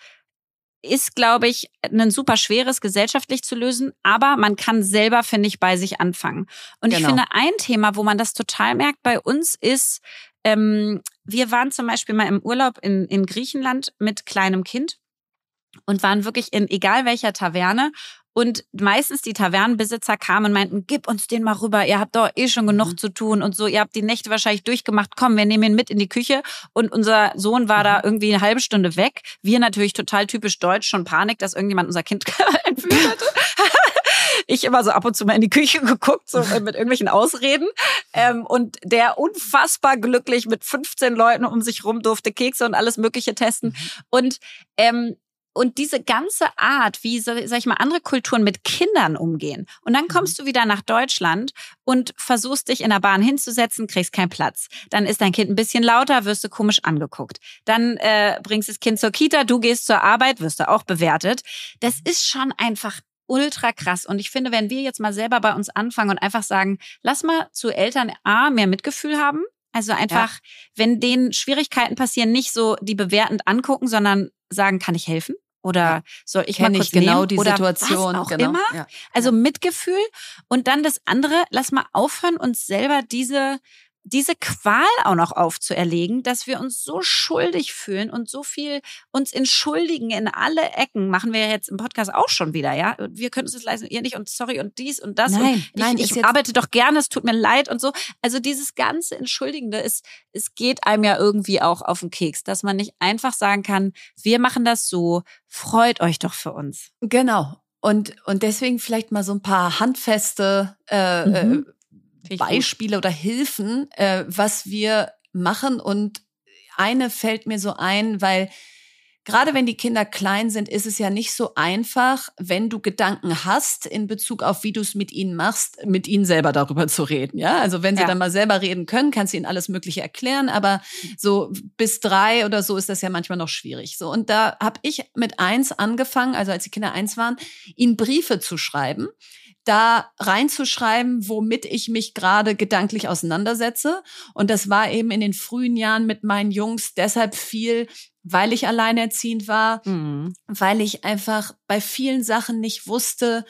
ist, glaube ich, ein super schweres gesellschaftlich zu lösen, aber man kann selber, finde ich, bei sich anfangen. Und genau. ich finde, ein Thema, wo man das total merkt bei uns, ist, ähm, wir waren zum Beispiel mal im Urlaub in, in Griechenland mit kleinem Kind und waren wirklich in egal welcher Taverne Und meistens die Tavernenbesitzer kamen und meinten, gib uns den mal rüber, ihr habt doch eh schon genug mhm. zu tun und so, ihr habt die Nächte wahrscheinlich durchgemacht, komm, wir nehmen ihn mit in die Küche. Und unser Sohn war da mhm. irgendwie eine halbe Stunde weg. Wir natürlich total typisch deutsch, schon Panik, dass irgendjemand unser Kind entführt hatte. ich immer so ab und zu mal in die Küche geguckt, so mit irgendwelchen Ausreden. Ähm, und der unfassbar glücklich mit 15 Leuten um sich rum durfte Kekse und alles Mögliche testen. Mhm. Und ähm, und diese ganze Art, wie, sag ich mal, andere Kulturen mit Kindern umgehen. Und dann kommst mhm. du wieder nach Deutschland und versuchst dich in der Bahn hinzusetzen, kriegst keinen Platz. Dann ist dein Kind ein bisschen lauter, wirst du komisch angeguckt. Dann äh, bringst das Kind zur Kita, du gehst zur Arbeit, wirst du auch bewertet. Das ist schon einfach ultra krass. Und ich finde, wenn wir jetzt mal selber bei uns anfangen und einfach sagen, lass mal zu Eltern A mehr Mitgefühl haben. Also einfach, ja. wenn denen Schwierigkeiten passieren, nicht so die bewertend angucken, sondern sagen, kann ich helfen? Oder soll ich Kenn mal kurz ich genau nehmen? die Oder Situation was auch genau. immer. Ja. Also Mitgefühl und dann das andere, lass mal aufhören, uns selber diese diese Qual auch noch aufzuerlegen, dass wir uns so schuldig fühlen und so viel uns entschuldigen in alle Ecken, machen wir jetzt im Podcast auch schon wieder, ja. Wir können uns das leisten, ihr nicht und sorry und dies und das. Nein, und nein, ich, ich arbeite doch gerne, es tut mir leid und so. Also dieses ganze Entschuldigende ist, es geht einem ja irgendwie auch auf den Keks, dass man nicht einfach sagen kann, wir machen das so, freut euch doch für uns. Genau. Und, und deswegen vielleicht mal so ein paar handfeste äh, mhm. Beispiele oder Hilfen, äh, was wir machen. Und eine fällt mir so ein, weil gerade wenn die Kinder klein sind, ist es ja nicht so einfach, wenn du Gedanken hast in Bezug auf, wie du es mit ihnen machst, mit ihnen selber darüber zu reden. Ja, also wenn sie ja. dann mal selber reden können, kannst du ihnen alles Mögliche erklären. Aber so bis drei oder so ist das ja manchmal noch schwierig. So und da habe ich mit eins angefangen, also als die Kinder eins waren, ihnen Briefe zu schreiben da reinzuschreiben, womit ich mich gerade gedanklich auseinandersetze. Und das war eben in den frühen Jahren mit meinen Jungs deshalb viel, weil ich alleinerziehend war, mhm. weil ich einfach bei vielen Sachen nicht wusste,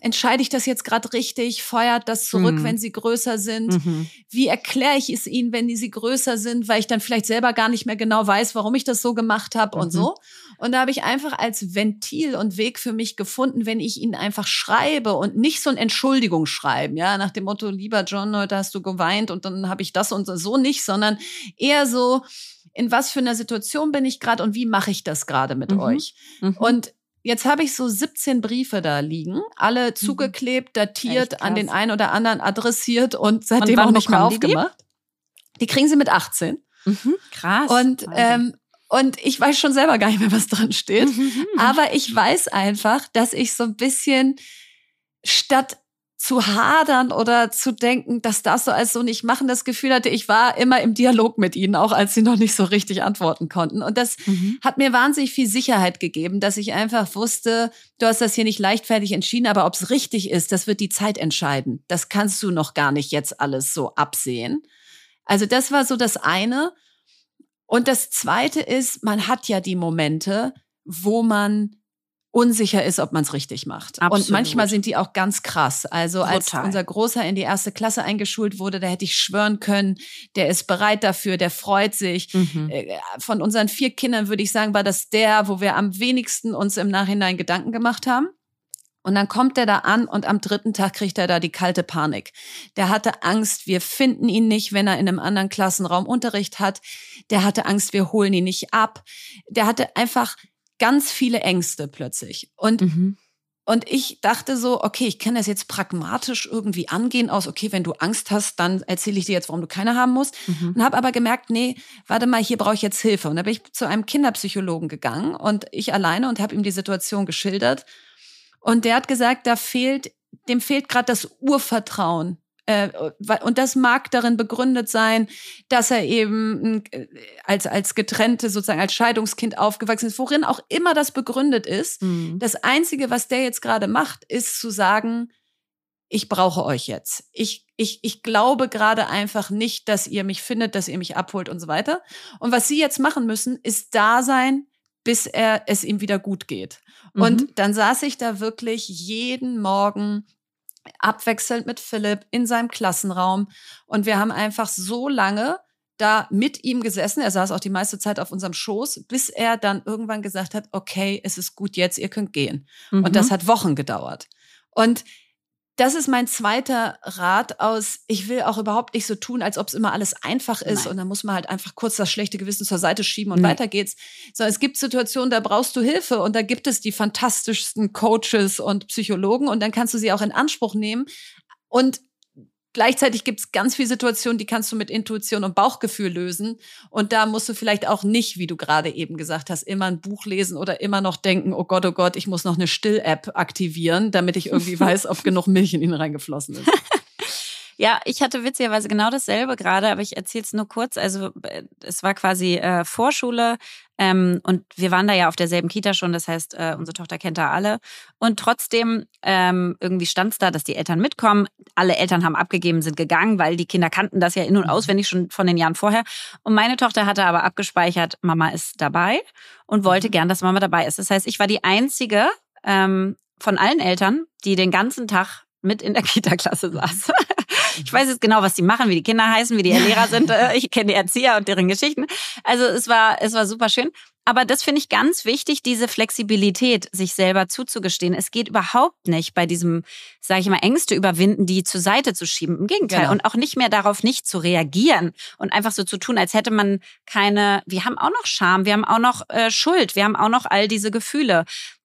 entscheide ich das jetzt gerade richtig? Feuert das zurück, mhm. wenn sie größer sind? Mhm. Wie erkläre ich es ihnen, wenn die sie größer sind, weil ich dann vielleicht selber gar nicht mehr genau weiß, warum ich das so gemacht habe mhm. und so? Und da habe ich einfach als Ventil und Weg für mich gefunden, wenn ich ihnen einfach schreibe und nicht so ein Entschuldigung schreiben, ja, nach dem Motto, lieber John, heute hast du geweint und dann habe ich das und so nicht, sondern eher so, in was für einer Situation bin ich gerade und wie mache ich das gerade mit mhm. euch? Mhm. Und Jetzt habe ich so 17 Briefe da liegen, alle mhm. zugeklebt, datiert, an den einen oder anderen adressiert und seitdem und auch nicht mehr aufgemacht. Die? die? kriegen sie mit 18. Mhm, krass. Und, ähm, und ich weiß schon selber gar nicht mehr, was dran steht. Aber ich weiß einfach, dass ich so ein bisschen statt zu hadern oder zu denken, das darfst du also nicht machen, das Gefühl hatte, ich war immer im Dialog mit ihnen, auch als sie noch nicht so richtig antworten konnten. Und das mhm. hat mir wahnsinnig viel Sicherheit gegeben, dass ich einfach wusste, du hast das hier nicht leichtfertig entschieden, aber ob es richtig ist, das wird die Zeit entscheiden. Das kannst du noch gar nicht jetzt alles so absehen. Also das war so das eine. Und das zweite ist, man hat ja die Momente, wo man unsicher ist, ob man es richtig macht. Absolut. Und manchmal sind die auch ganz krass. Also Total. als unser Großer in die erste Klasse eingeschult wurde, da hätte ich schwören können, der ist bereit dafür, der freut sich. Mhm. Äh, von unseren vier Kindern würde ich sagen, war das der, wo wir am wenigsten uns im Nachhinein Gedanken gemacht haben. Und dann kommt er da an und am dritten Tag kriegt er da die kalte Panik. Der hatte Angst, wir finden ihn nicht, wenn er in einem anderen Klassenraum Unterricht hat. Der hatte Angst, wir holen ihn nicht ab. Der hatte einfach ganz viele Ängste plötzlich. Und mhm. Und ich dachte so, okay, ich kann das jetzt pragmatisch irgendwie angehen aus, okay, wenn du Angst hast, dann erzähle ich dir jetzt, warum du keine haben musst. Mhm. Und habe aber gemerkt, nee, warte mal, hier brauche ich jetzt Hilfe. Und da bin ich zu einem Kinderpsychologen gegangen und ich alleine und habe ihm die Situation geschildert. Und der hat gesagt, da fehlt, dem fehlt gerade das Urvertrauen äh, und das mag darin begründet sein, dass er eben äh, als, als getrennte, sozusagen als Scheidungskind aufgewachsen ist, worin auch immer das begründet ist. Mhm. Das Einzige, was der jetzt gerade macht, ist zu sagen, ich brauche euch jetzt. Ich, ich, ich glaube gerade einfach nicht, dass ihr mich findet, dass ihr mich abholt und so weiter. Und was sie jetzt machen müssen, ist da sein, bis er es ihm wieder gut geht. Mhm. Und dann saß ich da wirklich jeden Morgen abwechselnd mit Philipp in seinem Klassenraum. Und wir haben einfach so lange da mit ihm gesessen. Er saß auch die meiste Zeit auf unserem Schoß, bis er dann irgendwann gesagt hat, okay, es ist gut jetzt, ihr könnt gehen. Mhm. Und das hat Wochen gedauert. Und das ist mein zweiter Rat aus, ich will auch überhaupt nicht so tun, als ob es immer alles einfach ist Nein. und dann muss man halt einfach kurz das schlechte Gewissen zur Seite schieben und nee. weiter geht's. So, es gibt Situationen, da brauchst du Hilfe und da gibt es die fantastischsten Coaches und Psychologen und dann kannst du sie auch in Anspruch nehmen. Und Gleichzeitig gibt es ganz viele Situationen, die kannst du mit Intuition und Bauchgefühl lösen. Und da musst du vielleicht auch nicht, wie du gerade eben gesagt hast, immer ein Buch lesen oder immer noch denken, oh Gott, oh Gott, ich muss noch eine Still-App aktivieren, damit ich irgendwie weiß, ob genug Milch in ihn reingeflossen ist. Ja, ich hatte witzigerweise genau dasselbe gerade, aber ich erzähle es nur kurz. Also äh, es war quasi äh, Vorschule ähm, und wir waren da ja auf derselben Kita schon. Das heißt, äh, unsere Tochter kennt da alle. Und trotzdem ähm, irgendwie stand es da, dass die Eltern mitkommen. Alle Eltern haben abgegeben, sind gegangen, weil die Kinder kannten das ja in- und mhm. auswendig schon von den Jahren vorher. Und meine Tochter hatte aber abgespeichert, Mama ist dabei und wollte mhm. gern, dass Mama dabei ist. Das heißt, ich war die einzige ähm, von allen Eltern, die den ganzen Tag mit in der Kita-Klasse saß. Ich weiß jetzt genau, was die machen, wie die Kinder heißen, wie die Lehrer sind. Äh, ich kenne die Erzieher und deren Geschichten. Also es war, es war super schön. Aber das finde ich ganz wichtig, diese Flexibilität, sich selber zuzugestehen. Es geht überhaupt nicht bei diesem, sage ich mal, Ängste überwinden, die zur Seite zu schieben. Im Gegenteil. Genau. Und auch nicht mehr darauf nicht zu reagieren und einfach so zu tun, als hätte man keine, wir haben auch noch Scham, wir haben auch noch äh, Schuld, wir haben auch noch all diese Gefühle.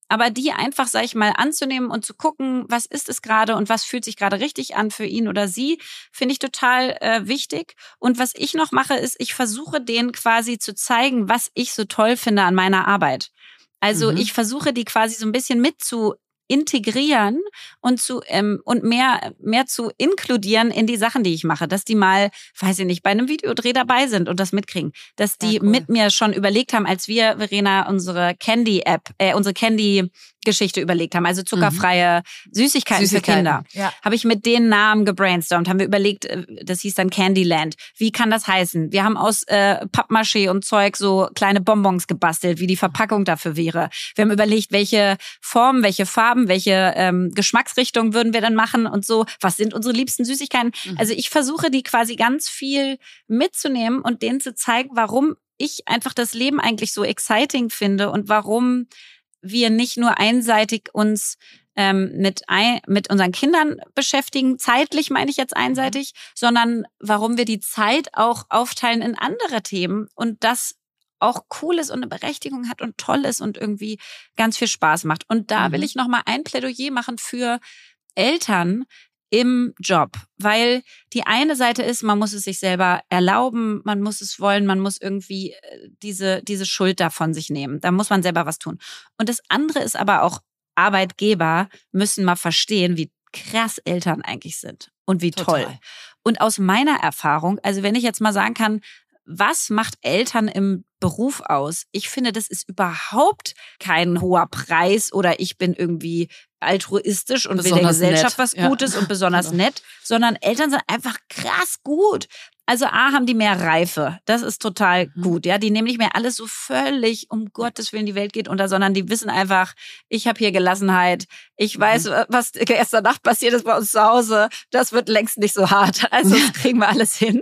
Aber die einfach, sag ich mal, anzunehmen und zu gucken, was ist es gerade und was fühlt sich gerade richtig an für ihn oder sie, finde ich total äh, wichtig. Und was ich noch mache, ist, ich versuche denen quasi zu zeigen, was ich so toll finde an meiner Arbeit. Also mhm. ich versuche die quasi so ein bisschen mit zu integrieren und zu ähm, und mehr mehr zu inkludieren in die Sachen, die ich mache, dass die mal, weiß ich nicht, bei einem Videodreh dabei sind und das mitkriegen, dass die ja, cool. mit mir schon überlegt haben, als wir Verena unsere Candy App, äh, unsere Candy Geschichte überlegt haben, also zuckerfreie mhm. Süßigkeiten, Süßigkeiten, für Kinder. Ja. Habe ich mit den Namen gebrainstormt, haben wir überlegt, äh, das hieß dann Candyland. Wie kann das heißen? Wir haben aus äh, Pappmaché und Zeug so kleine Bonbons gebastelt, wie die Verpackung dafür wäre. Wir haben überlegt, welche Formen, welche Farben, welche ähm, Geschmacksrichtungen würden wir dann machen und so. Was sind unsere liebsten Süßigkeiten? Mhm. Also ich versuche die quasi ganz viel mitzunehmen und denen zu zeigen, warum ich einfach das Leben eigentlich so exciting finde und warum wir nicht nur einseitig uns ähm, mit, ein, mit unseren Kindern beschäftigen, zeitlich meine ich jetzt mhm. einseitig, sondern warum wir die Zeit auch aufteilen in andere Themen und das auch cool ist und eine Berechtigung hat und toll ist und irgendwie ganz viel Spaß macht. Und da mhm. will ich noch mal ein Plädoyer machen für Eltern, im Job, weil die eine Seite ist, man muss es sich selber erlauben, man muss es wollen, man muss irgendwie äh, diese, diese Schuld davon sich nehmen. Da muss man selber was tun. Und das andere ist aber auch, Arbeitgeber müssen mal verstehen, wie krass Eltern eigentlich sind und wie Total. toll. Und aus meiner Erfahrung, also wenn ich jetzt mal sagen kann, was macht Eltern im Beruf aus? Ich finde, das ist überhaupt kein hoher Preis oder ich bin irgendwie altruistisch und besonders will der Gesellschaft nett. was Gutes ja. und besonders genau. nett, sondern Eltern sind einfach krass gut. Also A haben die mehr Reife. Das ist total mhm. gut. Ja, die nehmen nicht mehr alles so völlig um Gottes Willen die Welt geht unter, sondern die wissen einfach, ich habe hier Gelassenheit. Ich weiß, mhm. was gestern Nacht passiert ist bei uns zu Hause. Das wird längst nicht so hart. Also das kriegen wir alles hin.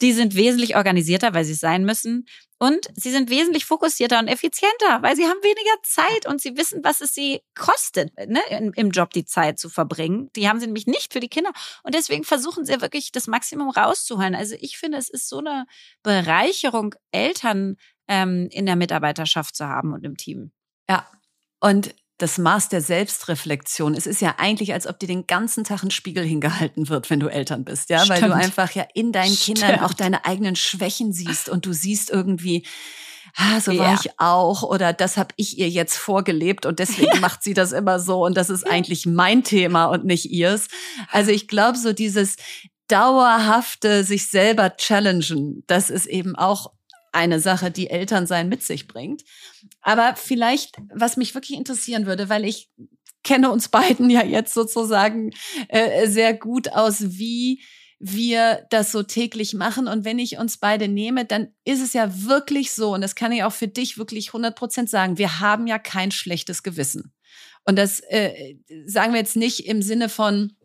Die sind wesentlich organisierter, weil sie es sein müssen. Und sie sind wesentlich fokussierter und effizienter, weil sie haben weniger Zeit und sie wissen, was es sie kostet, ne, im Job die Zeit zu verbringen. Die haben sie nämlich nicht für die Kinder. Und deswegen versuchen sie wirklich das Maximum rauszuholen. Also ich finde, es ist so eine Bereicherung, Eltern ähm, in der Mitarbeiterschaft zu haben und im Team. Ja. Und das Maß der Selbstreflexion. Es ist ja eigentlich, als ob dir den ganzen Tag ein Spiegel hingehalten wird, wenn du Eltern bist, ja, Stimmt. weil du einfach ja in deinen Stimmt. Kindern auch deine eigenen Schwächen siehst und du siehst irgendwie, ah, so war ja. ich auch oder das habe ich ihr jetzt vorgelebt und deswegen ja. macht sie das immer so und das ist eigentlich mein Thema und nicht ihrs. Also ich glaube, so dieses dauerhafte sich selber challengen, das ist eben auch eine Sache, die Elternsein mit sich bringt. Aber vielleicht, was mich wirklich interessieren würde, weil ich kenne uns beiden ja jetzt sozusagen äh, sehr gut aus, wie wir das so täglich machen. Und wenn ich uns beide nehme, dann ist es ja wirklich so, und das kann ich auch für dich wirklich 100 Prozent sagen, wir haben ja kein schlechtes Gewissen. Und das äh, sagen wir jetzt nicht im Sinne von,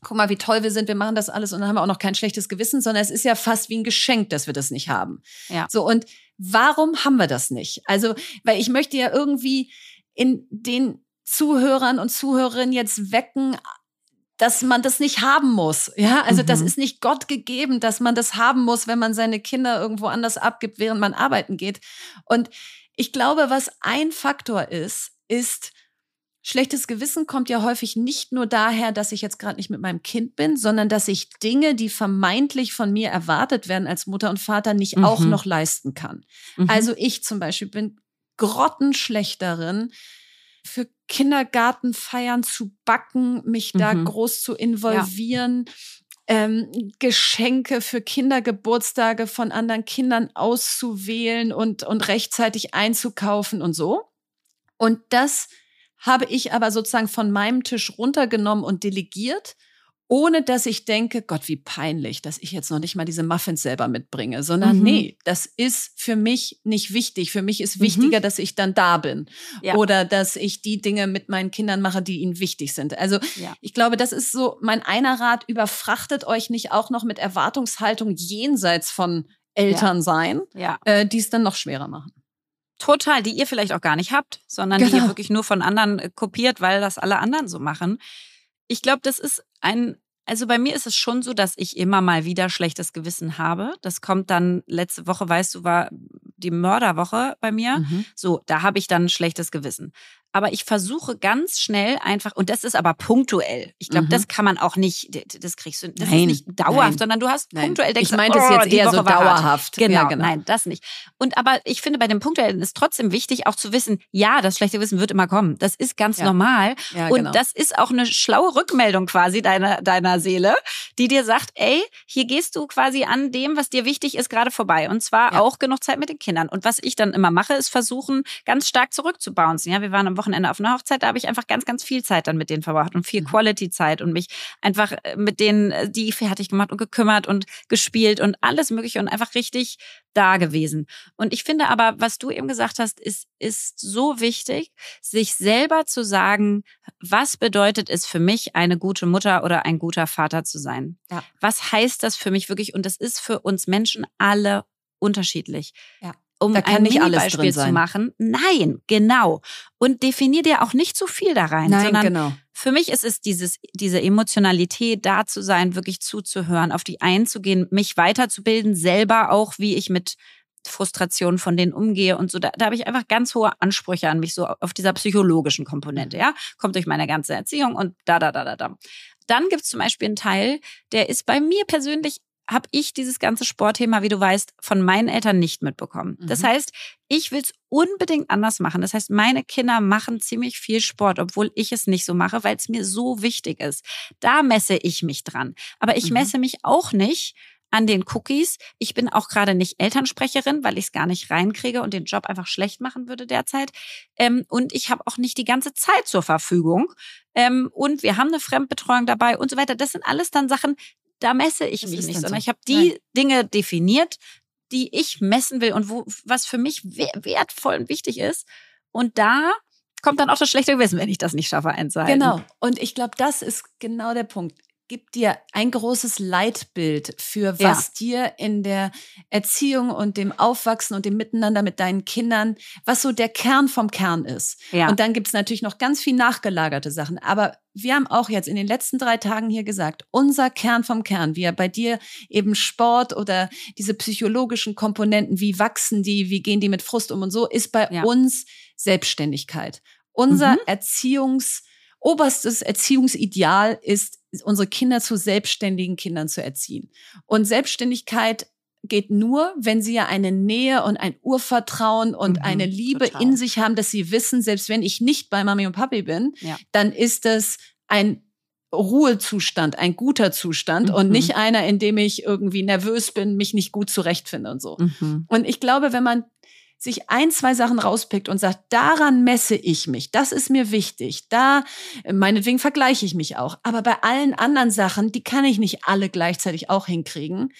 guck mal, wie toll wir sind, wir machen das alles und dann haben wir auch noch kein schlechtes Gewissen, sondern es ist ja fast wie ein Geschenk, dass wir das nicht haben. Ja. So, und warum haben wir das nicht? Also, weil ich möchte ja irgendwie in den Zuhörern und Zuhörerinnen jetzt wecken, dass man das nicht haben muss. Ja, also mhm. das ist nicht Gott gegeben, dass man das haben muss, wenn man seine Kinder irgendwo anders abgibt, während man arbeiten geht. Und ich glaube, was ein Faktor ist, ist, Schlechtes Gewissen kommt ja häufig nicht nur daher, dass ich jetzt gerade nicht mit meinem Kind bin, sondern dass ich Dinge, die vermeintlich von mir erwartet werden als Mutter und Vater, nicht mhm. auch noch leisten kann. Mhm. Also ich zum Beispiel bin grottenschlecht darin, für Kindergartenfeiern zu backen, mich mhm. da groß zu involvieren. Ja. Ähm, Geschenke für Kindergeburtstage von anderen Kindern auszuwählen und, und rechtzeitig einzukaufen und so. Und das habe ich aber sozusagen von meinem Tisch runtergenommen und delegiert, ohne dass ich denke, Gott, wie peinlich, dass ich jetzt noch nicht mal diese Muffins selber mitbringe, sondern mhm. nee, das ist für mich nicht wichtig. Für mich ist mhm. wichtiger, dass ich dann da bin ja. oder dass ich die Dinge mit meinen Kindern mache, die ihnen wichtig sind. Also ja. ich glaube, das ist so mein einer Rat, überfrachtet euch nicht auch noch mit Erwartungshaltung jenseits von Elternsein, ja. äh, die es dann noch schwerer machen. Total, die ihr vielleicht auch gar nicht habt, sondern genau. die ihr genau. wirklich nur von anderen äh, kopiert, weil das alle anderen so machen. Ich glaube, das ist ein, also bei mir ist es schon so, dass ich immer mal wieder schlechtes Gewissen habe. Das kommt dann, letzte Woche, weißt du, war die Mörderwoche bei mir. Mhm. So, da habe ich dann schlechtes Gewissen aber ich versuche ganz schnell einfach, und das ist aber punktuell. Ich glaube, mhm. das kann man auch nicht, das kriegst du, das nein, ist nicht dauerhaft, nein. sondern du hast nein. punktuell denkst, ich meine das oh, jetzt eher Woche so dauerhaft. Genau, ja, genau, nein, das nicht. Und aber ich finde, bei dem punktuellen ist trotzdem wichtig, auch zu wissen, ja, das schlechte Wissen wird immer kommen. Das ist ganz ja. normal. Ja, und genau. das ist auch eine schlaue Rückmeldung quasi deiner, deiner Seele, die dir sagt, ey, hier gehst du quasi an dem, was dir wichtig ist, gerade vorbei. Und zwar auch genug Zeit mit den Kindern. Und was ich dann immer mache, ist versuchen, ganz stark zurückzubouncen. Ja, wir waren am Wochenende auf einer Hochzeit, da habe ich einfach ganz, ganz viel Zeit dann mit denen verbracht und viel mhm. Quality-Zeit und mich einfach äh, mit denen äh, die fertig gemacht und gekümmert und gespielt und alles Mögliche und einfach richtig da gewesen. Und ich finde aber, was du eben gesagt hast, ist, ist so wichtig, sich selber zu sagen, was bedeutet es für mich, eine gute Mutter oder ein guter Vater zu sein? Ja. Was heißt das für mich wirklich? Und das ist für uns Menschen alle unterschiedlich. Ja um ein Mini-Beispiel zu machen. Nein, genau. Und definier dir auch nicht zu viel da rein, Nein, sondern genau. für mich ist es dieses, diese Emotionalität, da zu sein, wirklich zuzuhören, auf die einzugehen, mich weiterzubilden, selber auch, wie ich mit Frustration von denen umgehe und so. Da, da habe ich einfach ganz hohe Ansprüche an mich, so auf dieser psychologischen Komponente, ja. Kommt durch meine ganze Erziehung und da, da, da, da, da. Dann gibt es zum Beispiel einen Teil, der ist bei mir persönlich habe ich dieses ganze Sportthema, wie du weißt, von meinen Eltern nicht mitbekommen. Mhm. Das heißt, ich will es unbedingt anders machen. Das heißt, meine Kinder machen ziemlich viel Sport, obwohl ich es nicht so mache, weil es mir so wichtig ist. Da messe ich mich dran. Aber ich mhm. messe mich auch nicht an den Cookies. Ich bin auch gerade nicht Elternsprecherin, weil ich es gar nicht reinkriege und den Job einfach schlecht machen würde derzeit. Ähm, und ich habe auch nicht die ganze Zeit zur Verfügung. Ähm, und wir haben eine Fremdbetreuung dabei und so weiter. Das sind alles dann Sachen, da messe ich das mich nicht, sondern so. ich habe die Nein. Dinge definiert, die ich messen will und wo, was für mich wertvoll und wichtig ist. Und da kommt dann auch das schlechte Gewissen, wenn ich das nicht schaffe einzuhalten. Genau. Und ich glaube, das ist genau der Punkt gibt dir ein großes Leitbild für was ja. dir in der Erziehung und dem Aufwachsen und dem Miteinander mit deinen Kindern, was so der Kern vom Kern ist. Ja. Und dann gibt es natürlich noch ganz viel nachgelagerte Sachen. Aber wir haben auch jetzt in den letzten drei Tagen hier gesagt, unser Kern vom Kern, wie bei dir eben Sport oder diese psychologischen Komponenten, wie wachsen die, wie gehen die mit Frust um und so, ist bei ja. uns Selbstständigkeit. Unser mhm. Erziehungs oberstes Erziehungsideal ist, unsere Kinder zu selbstständigen Kindern zu erziehen. Und Selbstständigkeit geht nur, wenn sie ja eine Nähe und ein Urvertrauen und mhm, eine Liebe total. in sich haben, dass sie wissen, selbst wenn ich nicht bei Mami und Papi bin, ja. dann ist es ein Ruhezustand, ein guter Zustand mhm. und nicht einer, in dem ich irgendwie nervös bin, mich nicht gut zurechtfinde und so. Mhm. Und ich glaube, wenn man sich ein, zwei Sachen rauspickt und sagt, daran messe ich mich, das ist mir wichtig, da, meinetwegen vergleiche ich mich auch. Aber bei allen anderen Sachen, die kann ich nicht alle gleichzeitig auch hinkriegen,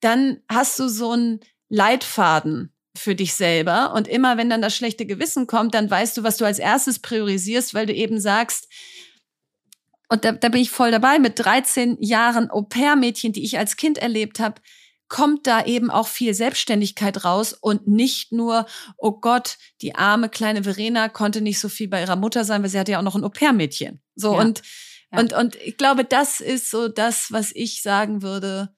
dann hast du so einen Leitfaden für dich selber. Und immer wenn dann das schlechte Gewissen kommt, dann weißt du, was du als erstes priorisierst, weil du eben sagst, Und da, da bin ich voll dabei mit 13 Jahren Au-pair-Mädchen, die ich als Kind erlebt habe kommt da eben auch viel Selbstständigkeit raus und nicht nur, oh Gott, die arme kleine Verena konnte nicht so viel bei ihrer Mutter sein, weil sie hatte ja auch noch ein Au-pair-Mädchen. So ja. und ja. und und ich glaube, das ist so das, was ich sagen würde,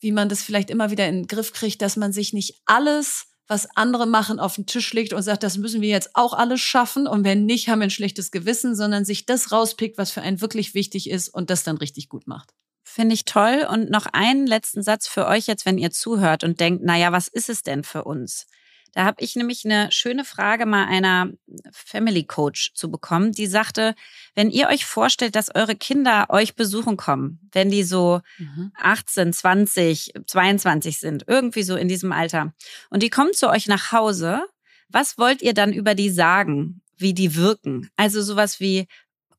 wie man das vielleicht immer wieder in den Griff kriegt, dass man sich nicht alles was andere machen, auf den Tisch legt und sagt, das müssen wir jetzt auch alles schaffen und wenn nicht, haben wir ein schlechtes Gewissen, sondern sich das rauspickt, was für einen wirklich wichtig ist und das dann richtig gut macht. Finde ich toll. Und noch einen letzten Satz für euch jetzt, wenn ihr zuhört und denkt, naja, was ist es denn für uns? Da habe ich nämlich eine schöne Frage mal einer Family Coach zu bekommen, die sagte, wenn ihr euch vorstellt, dass eure Kinder euch besuchen kommen, wenn die so mhm. 18, 20, 22 sind, irgendwie so in diesem Alter, und die kommen zu euch nach Hause, was wollt ihr dann über die sagen, wie die wirken? Also sowas wie,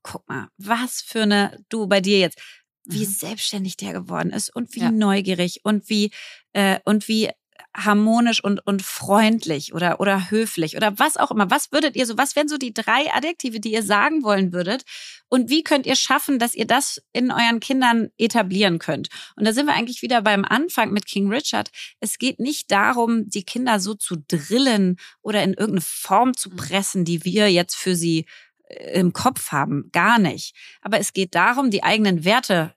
guck mal, was für eine, du bei dir jetzt, wie mhm. selbstständig der geworden ist und wie ja. neugierig und wie äh, und wie harmonisch und und freundlich oder oder höflich oder was auch immer. Was würdet ihr so? Was wären so die drei Adjektive, die ihr sagen wollen würdet? Und wie könnt ihr schaffen, dass ihr das in euren Kindern etablieren könnt? Und da sind wir eigentlich wieder beim Anfang mit King Richard. Es geht nicht darum, die Kinder so zu drillen oder in irgendeine Form zu mhm. pressen, die wir jetzt für sie im Kopf haben, gar nicht. Aber es geht darum, die eigenen Werte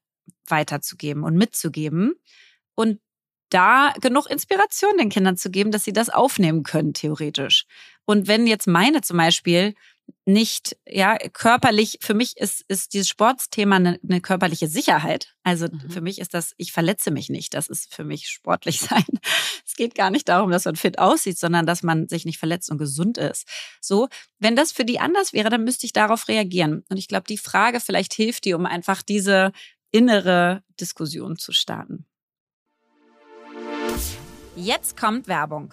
weiterzugeben und mitzugeben und da genug Inspiration den Kindern zu geben, dass sie das aufnehmen können, theoretisch. Und wenn jetzt meine zum Beispiel nicht, ja, körperlich, für mich ist, ist dieses Sportsthema eine, eine körperliche Sicherheit. Also mhm. für mich ist das, ich verletze mich nicht. Das ist für mich sportlich sein. Es geht gar nicht darum, dass man fit aussieht, sondern dass man sich nicht verletzt und gesund ist. So, wenn das für die anders wäre, dann müsste ich darauf reagieren. Und ich glaube, die Frage vielleicht hilft dir, um einfach diese innere Diskussion zu starten. Jetzt kommt Werbung.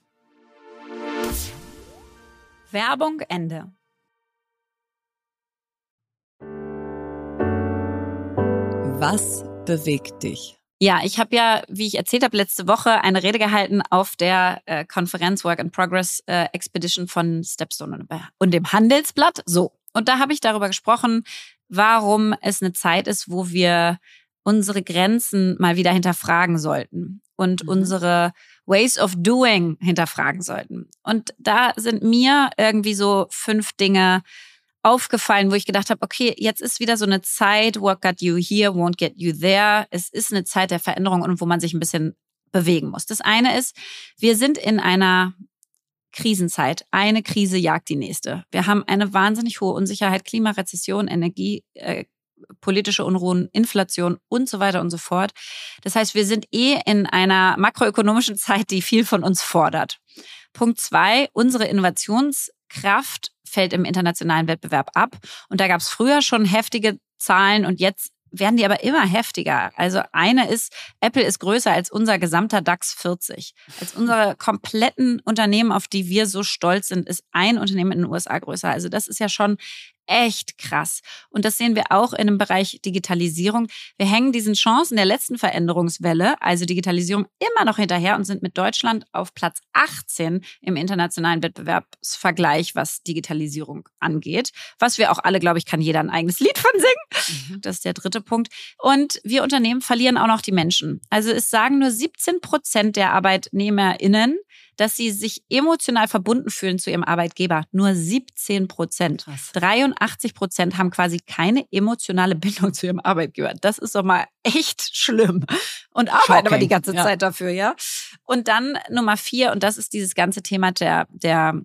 Werbung Ende. Was bewegt dich? Ja, ich habe ja, wie ich erzählt habe, letzte Woche eine Rede gehalten auf der äh, Konferenz Work in Progress äh, Expedition von Stepstone und dem Handelsblatt. So, und da habe ich darüber gesprochen, warum es eine Zeit ist, wo wir unsere Grenzen mal wieder hinterfragen sollten und mhm. unsere Ways of Doing hinterfragen sollten. Und da sind mir irgendwie so fünf Dinge aufgefallen, wo ich gedacht habe, okay, jetzt ist wieder so eine Zeit, what got you here won't get you there. Es ist eine Zeit der Veränderung und wo man sich ein bisschen bewegen muss. Das eine ist, wir sind in einer Krisenzeit. Eine Krise jagt die nächste. Wir haben eine wahnsinnig hohe Unsicherheit, Klimarezession, Energie, äh, politische Unruhen, Inflation und so weiter und so fort. Das heißt, wir sind eh in einer makroökonomischen Zeit, die viel von uns fordert. Punkt zwei, unsere Innovationskraft fällt im internationalen Wettbewerb ab. Und da gab es früher schon heftige Zahlen und jetzt werden die aber immer heftiger. Also eine ist, Apple ist größer als unser gesamter DAX 40. Als unsere kompletten Unternehmen, auf die wir so stolz sind, ist ein Unternehmen in den USA größer. Also das ist ja schon echt krass. Und das sehen wir auch in dem Bereich Digitalisierung. Wir hängen diesen Chancen der letzten Veränderungswelle, also Digitalisierung, immer noch hinterher und sind mit Deutschland auf Platz 18 im internationalen Wettbewerbsvergleich, was Digitalisierung angeht. Was wir auch alle, glaube ich, kann jeder ein eigenes Lied von singen. Mhm. Das ist der dritte Punkt. Und wir Unternehmen verlieren auch noch die Menschen. Also es sagen nur 17 Prozent der ArbeitnehmerInnen, dass sie sich emotional verbunden fühlen zu ihrem Arbeitgeber. Nur 17 Prozent. 83 Prozent haben quasi keine emotionale Bindung zu ihrem Arbeitgeber. Das ist doch mal echt schlimm. Und arbeiten aber die ganze ja. Zeit dafür, ja. Und dann Nummer vier, und das ist dieses ganze Thema der, der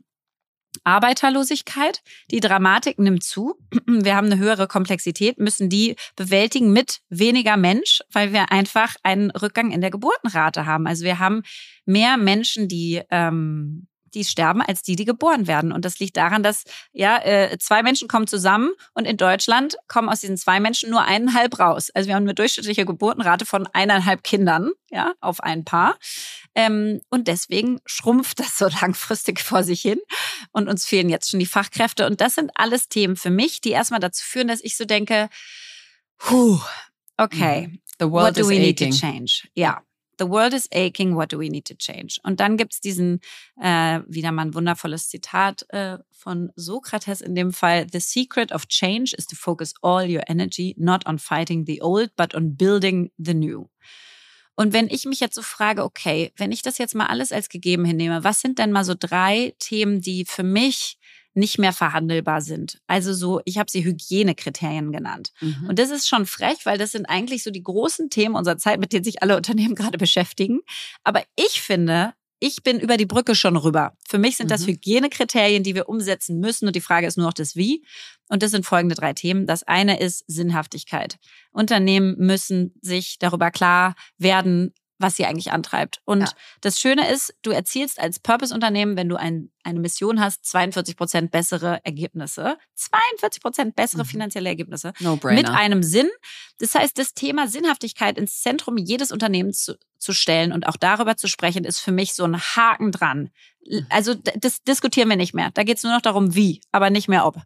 Arbeiterlosigkeit. Die Dramatik nimmt zu. Wir haben eine höhere Komplexität, müssen die bewältigen mit weniger Mensch, weil wir einfach einen Rückgang in der Geburtenrate haben. Also wir haben mehr Menschen, die ähm, die sterben, als die, die geboren werden. Und das liegt daran, dass ja äh, zwei Menschen kommen zusammen und in Deutschland kommen aus diesen zwei Menschen nur eineinhalb raus. Also wir haben eine durchschnittliche Geburtenrate von eineinhalb Kindern ja auf ein Paar. Ähm, und deswegen schrumpft das so langfristig vor sich hin. Und uns fehlen jetzt schon die Fachkräfte. Und das sind alles Themen für mich, die erstmal dazu führen, dass ich so denke, Puh, okay, mhm. The world what do we aching. need to change? Ja, The world is aching, what do we need to change? Und dann gibt's diesen, äh, wieder mal ein wundervolles Zitat äh, von Sokrates in dem Fall. The secret of change is to focus all your energy not on fighting the old, but on building the new. Und wenn ich mich jetzt so frage, okay, wenn ich das jetzt mal alles als gegeben hinnehme, was sind denn mal so drei Themen, die für mich nicht mehr verhandelbar sind. Also so, ich habe sie Hygienekriterien genannt. Mhm. Und das ist schon frech, weil das sind eigentlich so die großen Themen unserer Zeit, mit denen sich alle Unternehmen gerade beschäftigen. Aber ich finde, ich bin über die Brücke schon rüber. Für mich sind das mhm. Hygienekriterien, die wir umsetzen müssen. Und die Frage ist nur noch das Wie. Und das sind folgende drei Themen. Das eine ist Sinnhaftigkeit. Unternehmen müssen sich darüber klar werden, was sie eigentlich antreibt. Und ja. das Schöne ist, du erzielst als Purpose-Unternehmen, wenn du ein, eine Mission hast, 42 Prozent bessere Ergebnisse. 42 Prozent bessere mhm. finanzielle Ergebnisse. No brainer. Mit einem Sinn. Das heißt, das Thema Sinnhaftigkeit ins Zentrum jedes Unternehmens zu, zu stellen und auch darüber zu sprechen, ist für mich so ein Haken dran. Mhm. Also das diskutieren wir nicht mehr. Da geht es nur noch darum, wie, aber nicht mehr ob.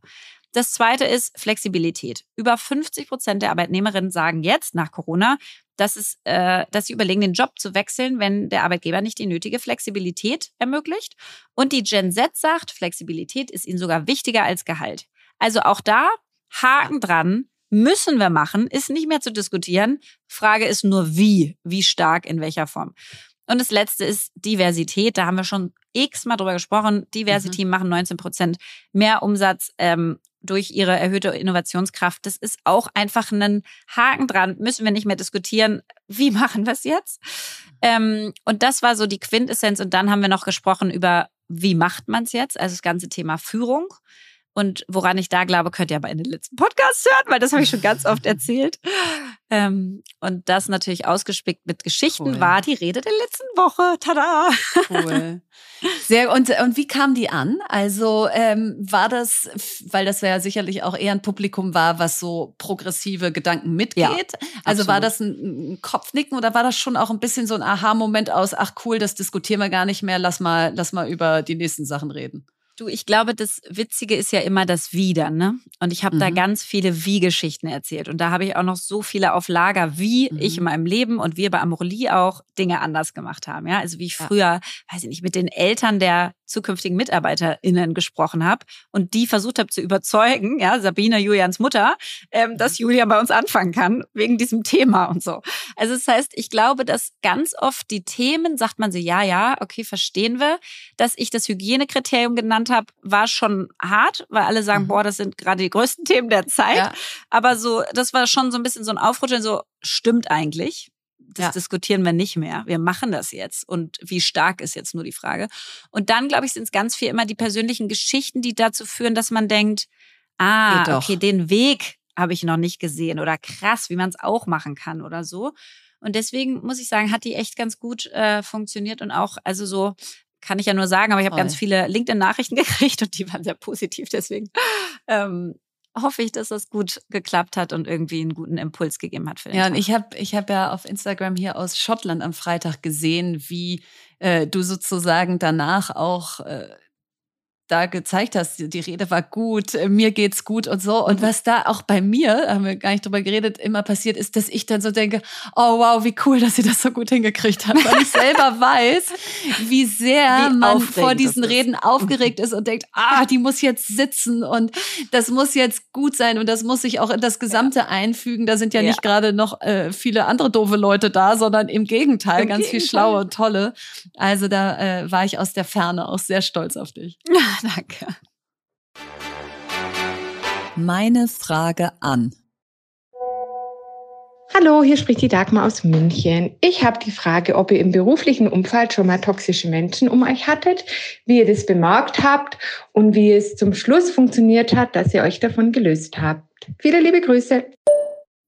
Das zweite ist Flexibilität. Über 50 Prozent der Arbeitnehmerinnen sagen jetzt nach Corona, dass, es, äh, dass sie überlegen, den Job zu wechseln, wenn der Arbeitgeber nicht die nötige Flexibilität ermöglicht. Und die Gen Z sagt, Flexibilität ist ihnen sogar wichtiger als Gehalt. Also auch da Haken dran, müssen wir machen, ist nicht mehr zu diskutieren. Frage ist nur wie, wie stark, in welcher Form. Und das letzte ist Diversität. Da haben wir schon x-mal drüber gesprochen. Diversity mhm. machen 19 Prozent mehr Umsatz. Ähm, durch ihre erhöhte Innovationskraft. Das ist auch einfach ein Haken dran. Müssen wir nicht mehr diskutieren, wie machen wir es jetzt? Ähm, und das war so die Quintessenz. Und dann haben wir noch gesprochen über, wie macht man es jetzt? Also das ganze Thema Führung. Und woran ich da glaube, könnt ihr aber in den letzten Podcasts hören, weil das habe ich schon ganz oft erzählt. Ähm, und das natürlich ausgespickt mit Geschichten cool. war die Rede der letzten Woche. Tada! Cool. Sehr, und, und wie kam die an? Also ähm, war das, weil das ja sicherlich auch eher ein Publikum war, was so progressive Gedanken mitgeht. Ja, also absolut. war das ein, ein, Kopfnicken oder war das schon auch ein bisschen so ein Aha-Moment aus, ach cool, das diskutieren wir gar nicht mehr, lass mal, lass mal über die nächsten Sachen reden? Du, ich glaube, das Witzige ist ja immer das Wieder, ne? Und ich habe mhm. da ganz viele Wie-Geschichten erzählt. Und da habe ich auch noch so viele auf Lager, wie mhm. ich in meinem Leben und wir bei Amorelie auch Dinge anders gemacht haben. Ja, also wie ich früher, ja. weiß ich nicht, mit den Eltern der zukünftigen MitarbeiterInnen gesprochen habe und die versucht habe zu überzeugen, ja, Sabine, Julians Mutter, ähm, dass mhm. Julian bei uns anfangen kann, wegen diesem Thema und so. Also das heißt, ich glaube, dass ganz oft die Themen, sagt man so, ja, ja, okay, verstehen wir. Dass ich das Hygienekriterium genannt habe, war schon hart, weil alle sagen, mhm. boah, das sind gerade die größten Themen der Zeit. Ja. Aber so, das war schon so ein bisschen so ein Aufrutschen, so, stimmt eigentlich das ja. diskutieren wir nicht mehr. Wir machen das jetzt. Und wie stark ist jetzt nur die Frage. Und dann, glaube ich, sind es ganz viel immer die persönlichen Geschichten, die dazu führen, dass man denkt, ah, okay, den Weg habe ich noch nicht gesehen oder krass, wie man es auch machen kann oder so. Und deswegen muss ich sagen, hat die echt ganz gut äh, funktioniert und auch, also so kann ich ja nur sagen, aber ich habe ganz viele LinkedIn-Nachrichten gekriegt und die waren sehr positiv. Deswegen ähm, hoffe ich, dass das gut geklappt hat und irgendwie einen guten Impuls gegeben hat für den Ja, Tag. und ich habe ich hab ja auf Instagram hier aus Schottland am Freitag gesehen, wie äh, du sozusagen danach auch äh, da gezeigt hast, die Rede war gut, äh, mir geht's gut und so. Und was da auch bei mir, haben wir gar nicht drüber geredet, immer passiert ist, dass ich dann so denke, oh wow, wie cool, dass sie das so gut hingekriegt hat, weil ich selber weiß, wie sehr wie man vor diesen Reden aufgeregt ist und denkt, ah, die muss jetzt sitzen und das muss jetzt gut sein und das muss sich auch in das Gesamte ja. einfügen. Da sind ja, ja. nicht gerade noch äh, viele andere doofe Leute da, sondern im Gegenteil, Im ganz Gegenteil. viel schlaue und tolle. Also da äh, war ich aus der Ferne auch sehr stolz auf dich. Danke. Meine Frage an. Hallo, hier spricht die Dagmar aus München. Ich habe die Frage, ob ihr im beruflichen Umfeld schon mal toxische Menschen um euch hattet, wie ihr das bemerkt habt und wie es zum Schluss funktioniert hat, dass ihr euch davon gelöst habt. Viele liebe Grüße.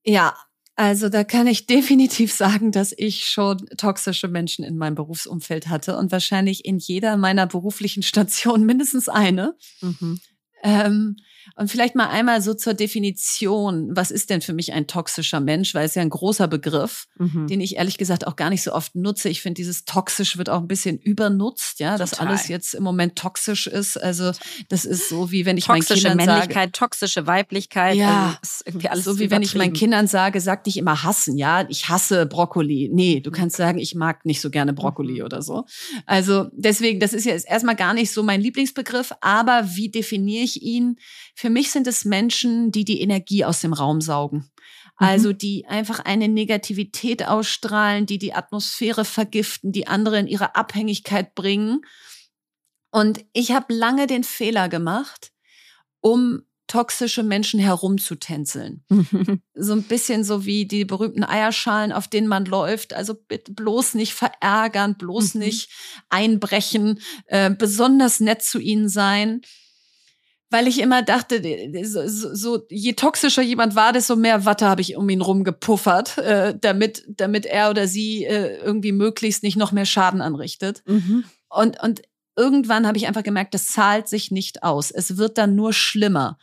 Ja, also da kann ich definitiv sagen, dass ich schon toxische Menschen in meinem Berufsumfeld hatte und wahrscheinlich in jeder meiner beruflichen Stationen mindestens eine. Mhm. Ähm, und vielleicht mal einmal so zur Definition. Was ist denn für mich ein toxischer Mensch? Weil es ja ein großer Begriff, mhm. den ich ehrlich gesagt auch gar nicht so oft nutze. Ich finde, dieses toxisch wird auch ein bisschen übernutzt, ja, Total. dass alles jetzt im Moment toxisch ist. Also, das ist so wie wenn ich toxische meinen Kindern Männlichkeit, sage, toxische Weiblichkeit. Ja, also ist irgendwie alles so wie wenn ich meinen Kindern sage, sag nicht immer hassen, ja, ich hasse Brokkoli. Nee, du kannst sagen, ich mag nicht so gerne Brokkoli mhm. oder so. Also, deswegen, das ist ja erstmal gar nicht so mein Lieblingsbegriff, aber wie definiere ich ihn? Für mich sind es Menschen, die die Energie aus dem Raum saugen. Also mhm. die einfach eine Negativität ausstrahlen, die die Atmosphäre vergiften, die andere in ihre Abhängigkeit bringen. Und ich habe lange den Fehler gemacht, um toxische Menschen herumzutänzeln. so ein bisschen so wie die berühmten Eierschalen, auf denen man läuft. Also bitte bloß nicht verärgern, bloß mhm. nicht einbrechen, äh, besonders nett zu ihnen sein weil ich immer dachte, so, so, je toxischer jemand war, desto mehr Watte habe ich um ihn rum gepuffert, äh, damit, damit er oder sie äh, irgendwie möglichst nicht noch mehr Schaden anrichtet. Mhm. Und, und irgendwann habe ich einfach gemerkt, das zahlt sich nicht aus. Es wird dann nur schlimmer,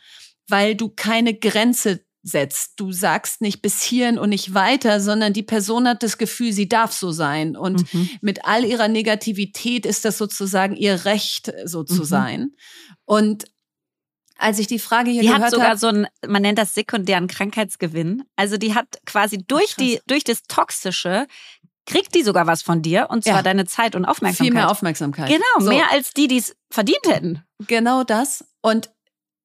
weil du keine Grenze setzt. Du sagst nicht bis hierhin und nicht weiter, sondern die Person hat das Gefühl, sie darf so sein. Und mhm. mit all ihrer Negativität ist das sozusagen ihr Recht, so zu mhm. sein. Und als ich die Frage hier die gehört hat sogar hab, so einen, man nennt das sekundären Krankheitsgewinn. Also die hat quasi durch die, durch das Toxische kriegt die sogar was von dir und zwar ja. deine Zeit und Aufmerksamkeit. Viel mehr Aufmerksamkeit. Genau, so. mehr als die, die es verdient hätten. Genau das. Und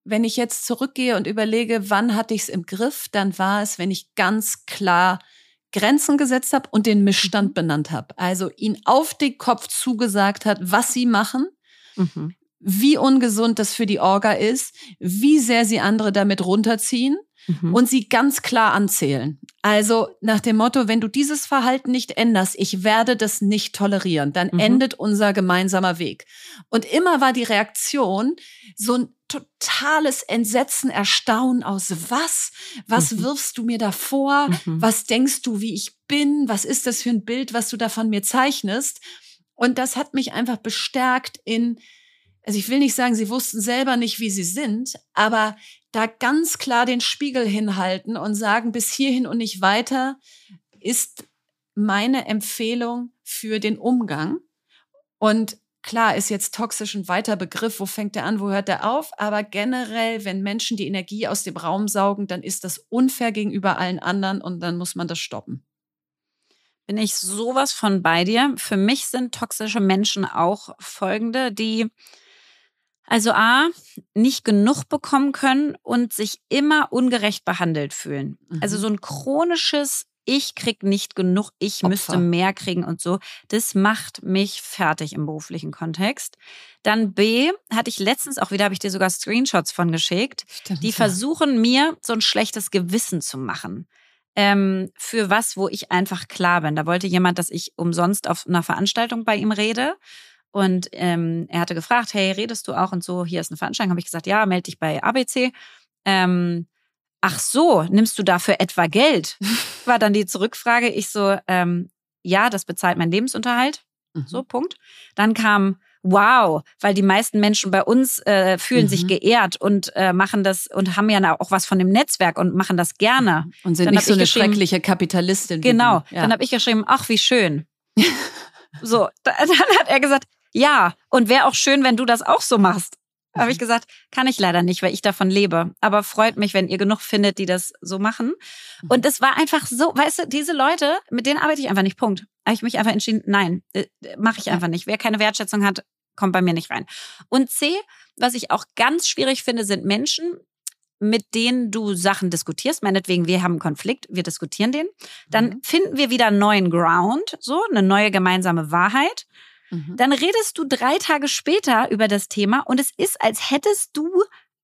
wenn ich jetzt zurückgehe und überlege, wann hatte ich es im Griff, dann war es, wenn ich ganz klar Grenzen gesetzt habe und den Missstand mhm. benannt habe. Also ihn auf den Kopf zugesagt hat, was sie machen, mhm wie ungesund das für die Orga ist, wie sehr sie andere damit runterziehen mhm. und sie ganz klar anzählen. Also nach dem Motto, wenn du dieses Verhalten nicht änderst, ich werde das nicht tolerieren, dann mhm. endet unser gemeinsamer Weg. Und immer war die Reaktion so ein totales Entsetzen, Erstaunen aus was? Was mhm. wirfst du mir da vor? Mhm. Was denkst du, wie ich bin? Was ist das für ein Bild, was du da von mir zeichnest? Und das hat mich einfach bestärkt in, also ich will nicht sagen, sie wussten selber nicht, wie sie sind, aber da ganz klar den Spiegel hinhalten und sagen, bis hierhin und nicht weiter ist meine Empfehlung für den Umgang. Und klar ist jetzt toxisch ein weiter Begriff, wo fängt er an, wo hört er auf, aber generell, wenn Menschen die Energie aus dem Raum saugen, dann ist das unfair gegenüber allen anderen und dann muss man das stoppen. Bin ich sowas von bei dir. Für mich sind toxische Menschen auch folgende, die also A, nicht genug bekommen können und sich immer ungerecht behandelt fühlen. Also mhm. Also so ein chronisches ich krieg nicht genug, ich Opfer. müsste mehr kriegen und so. Das macht mich fertig im beruflichen Kontext. Dann B, hatte ich letztens auch wieder, habe ich dir sogar Screenshots von geschickt, Stimmt, die ja. versuchen mir so ein schlechtes Gewissen zu machen. Ähm, für was, wo ich einfach klar bin. Da wollte jemand, dass ich umsonst auf einer Veranstaltung bei ihm rede. Und ähm, er hatte gefragt, hey, redest du auch und so, hier ist eine Veranstaltung. Habe ich gesagt, ja, melde dich bei ABC. Ähm, ach so, nimmst du dafür etwa Geld? War dann die Zurückfrage. Ich so, ähm, ja, das bezahlt mein Lebensunterhalt. Mhm. So, Punkt. Dann kam, wow, weil die meisten Menschen bei uns äh, fühlen mhm. sich geehrt und äh, machen das und haben ja auch was von dem Netzwerk und machen das gerne. Mhm. Und sind dann nicht so eine schreckliche Kapitalistin. Genau. Ja. Dann habe ich geschrieben, ach, wie schön. so, dann hat er gesagt, ja, und wäre auch schön, wenn du das auch so machst. Mhm. Habe ich gesagt, kann ich leider nicht, weil ich davon lebe. Aber freut mich, wenn ihr genug findet, die das so machen. Mhm. Und es war einfach so, weißt du, diese Leute, mit denen arbeite ich einfach nicht. Punkt. Habe ich mich einfach entschieden, nein, äh, mache ich einfach nicht. Wer keine Wertschätzung hat, kommt bei mir nicht rein. Und C, was ich auch ganz schwierig finde, sind Menschen, mit denen du Sachen diskutierst, meinetwegen, wir haben einen Konflikt, wir diskutieren den, dann mhm. finden wir wieder einen neuen Ground, so eine neue gemeinsame Wahrheit. Mhm. Dann redest du drei Tage später über das Thema und es ist, als hättest du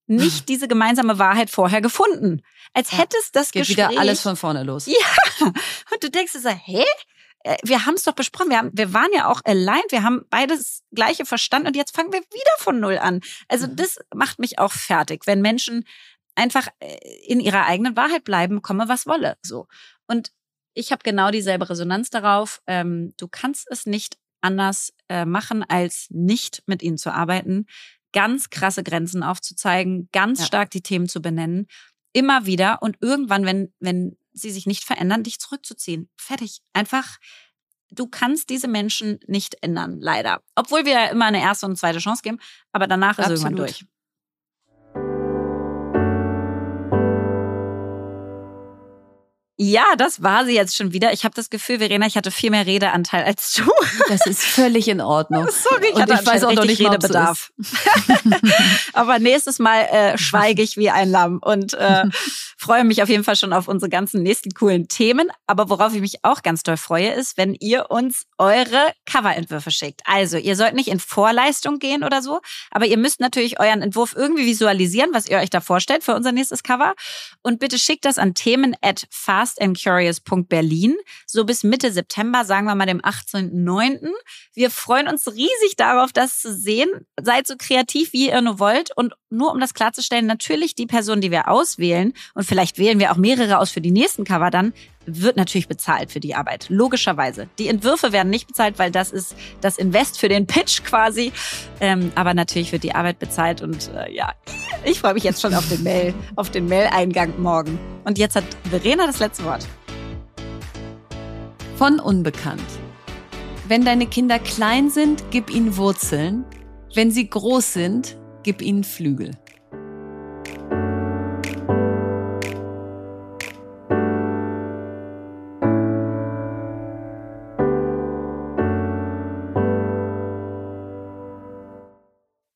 nicht diese gemeinsame Wahrheit vorher gefunden. Als hättest das Geht Gespräch... wieder alles von vorne los. Ja. Und du denkst dir so, hä? Äh, wir haben es doch besprochen. Wir, haben, wir waren ja auch allein. Wir haben beides gleiche verstanden und jetzt fangen wir wieder von Null an. Also mhm. das macht mich auch fertig, wenn Menschen einfach äh, in ihrer eigenen Wahrheit bleiben, komme was wolle. So. Und ich habe genau dieselbe Resonanz darauf. Ähm, du kannst es nicht anders äh, machen, als nicht mit ihnen zu arbeiten, ganz krasse Grenzen aufzuzeigen, ganz ja. stark die Themen zu benennen, immer wieder und irgendwann, wenn, wenn sie sich nicht verändern, dich zurückzuziehen. Fertig. Einfach, du kannst diese Menschen nicht ändern, leider. Obwohl wir ja immer eine erste und zweite Chance geben, aber danach ist Absolut. irgendwann durch. Ja, das war sie jetzt schon wieder. Ich habe das Gefühl, Verena, ich hatte viel mehr Redeanteil als du. Das ist völlig in Ordnung. Sorry, ich, Und ich weiß auch noch nicht Redebedarf. Aber nächstes Mal äh, schweige ich wie ein Lamm und äh, freue mich auf jeden Fall schon auf unsere ganzen nächsten coolen Themen. Aber worauf ich mich auch ganz doll freue, ist, wenn ihr uns eure Coverentwürfe schickt. Also, ihr sollt nicht in Vorleistung gehen oder so, aber ihr müsst natürlich euren Entwurf irgendwie visualisieren, was ihr euch da vorstellt für unser nächstes Cover. Und bitte schickt das an themen at fast fastandcurious.berlin. So bis Mitte September, sagen wir mal dem 18.09. Wir freuen uns riesig darauf, das zu sehen. Seid so kreativ, wie ihr nur wollt. Und nur um das klarzustellen, natürlich die Person, die wir auswählen, und vielleicht wählen wir auch mehrere aus für die nächsten Cover dann, wird natürlich bezahlt für die Arbeit. Logischerweise. Die Entwürfe werden nicht bezahlt, weil das ist das Invest für den Pitch quasi. Ähm, aber natürlich wird die Arbeit bezahlt und äh, ja, ich freue mich jetzt schon auf den Mail, auf den Mail-Eingang morgen. Und jetzt hat Verena das letzte Wort. Von Unbekannt. Wenn deine Kinder klein sind, gib ihnen Wurzeln. Wenn sie groß sind, gib ihnen Flügel.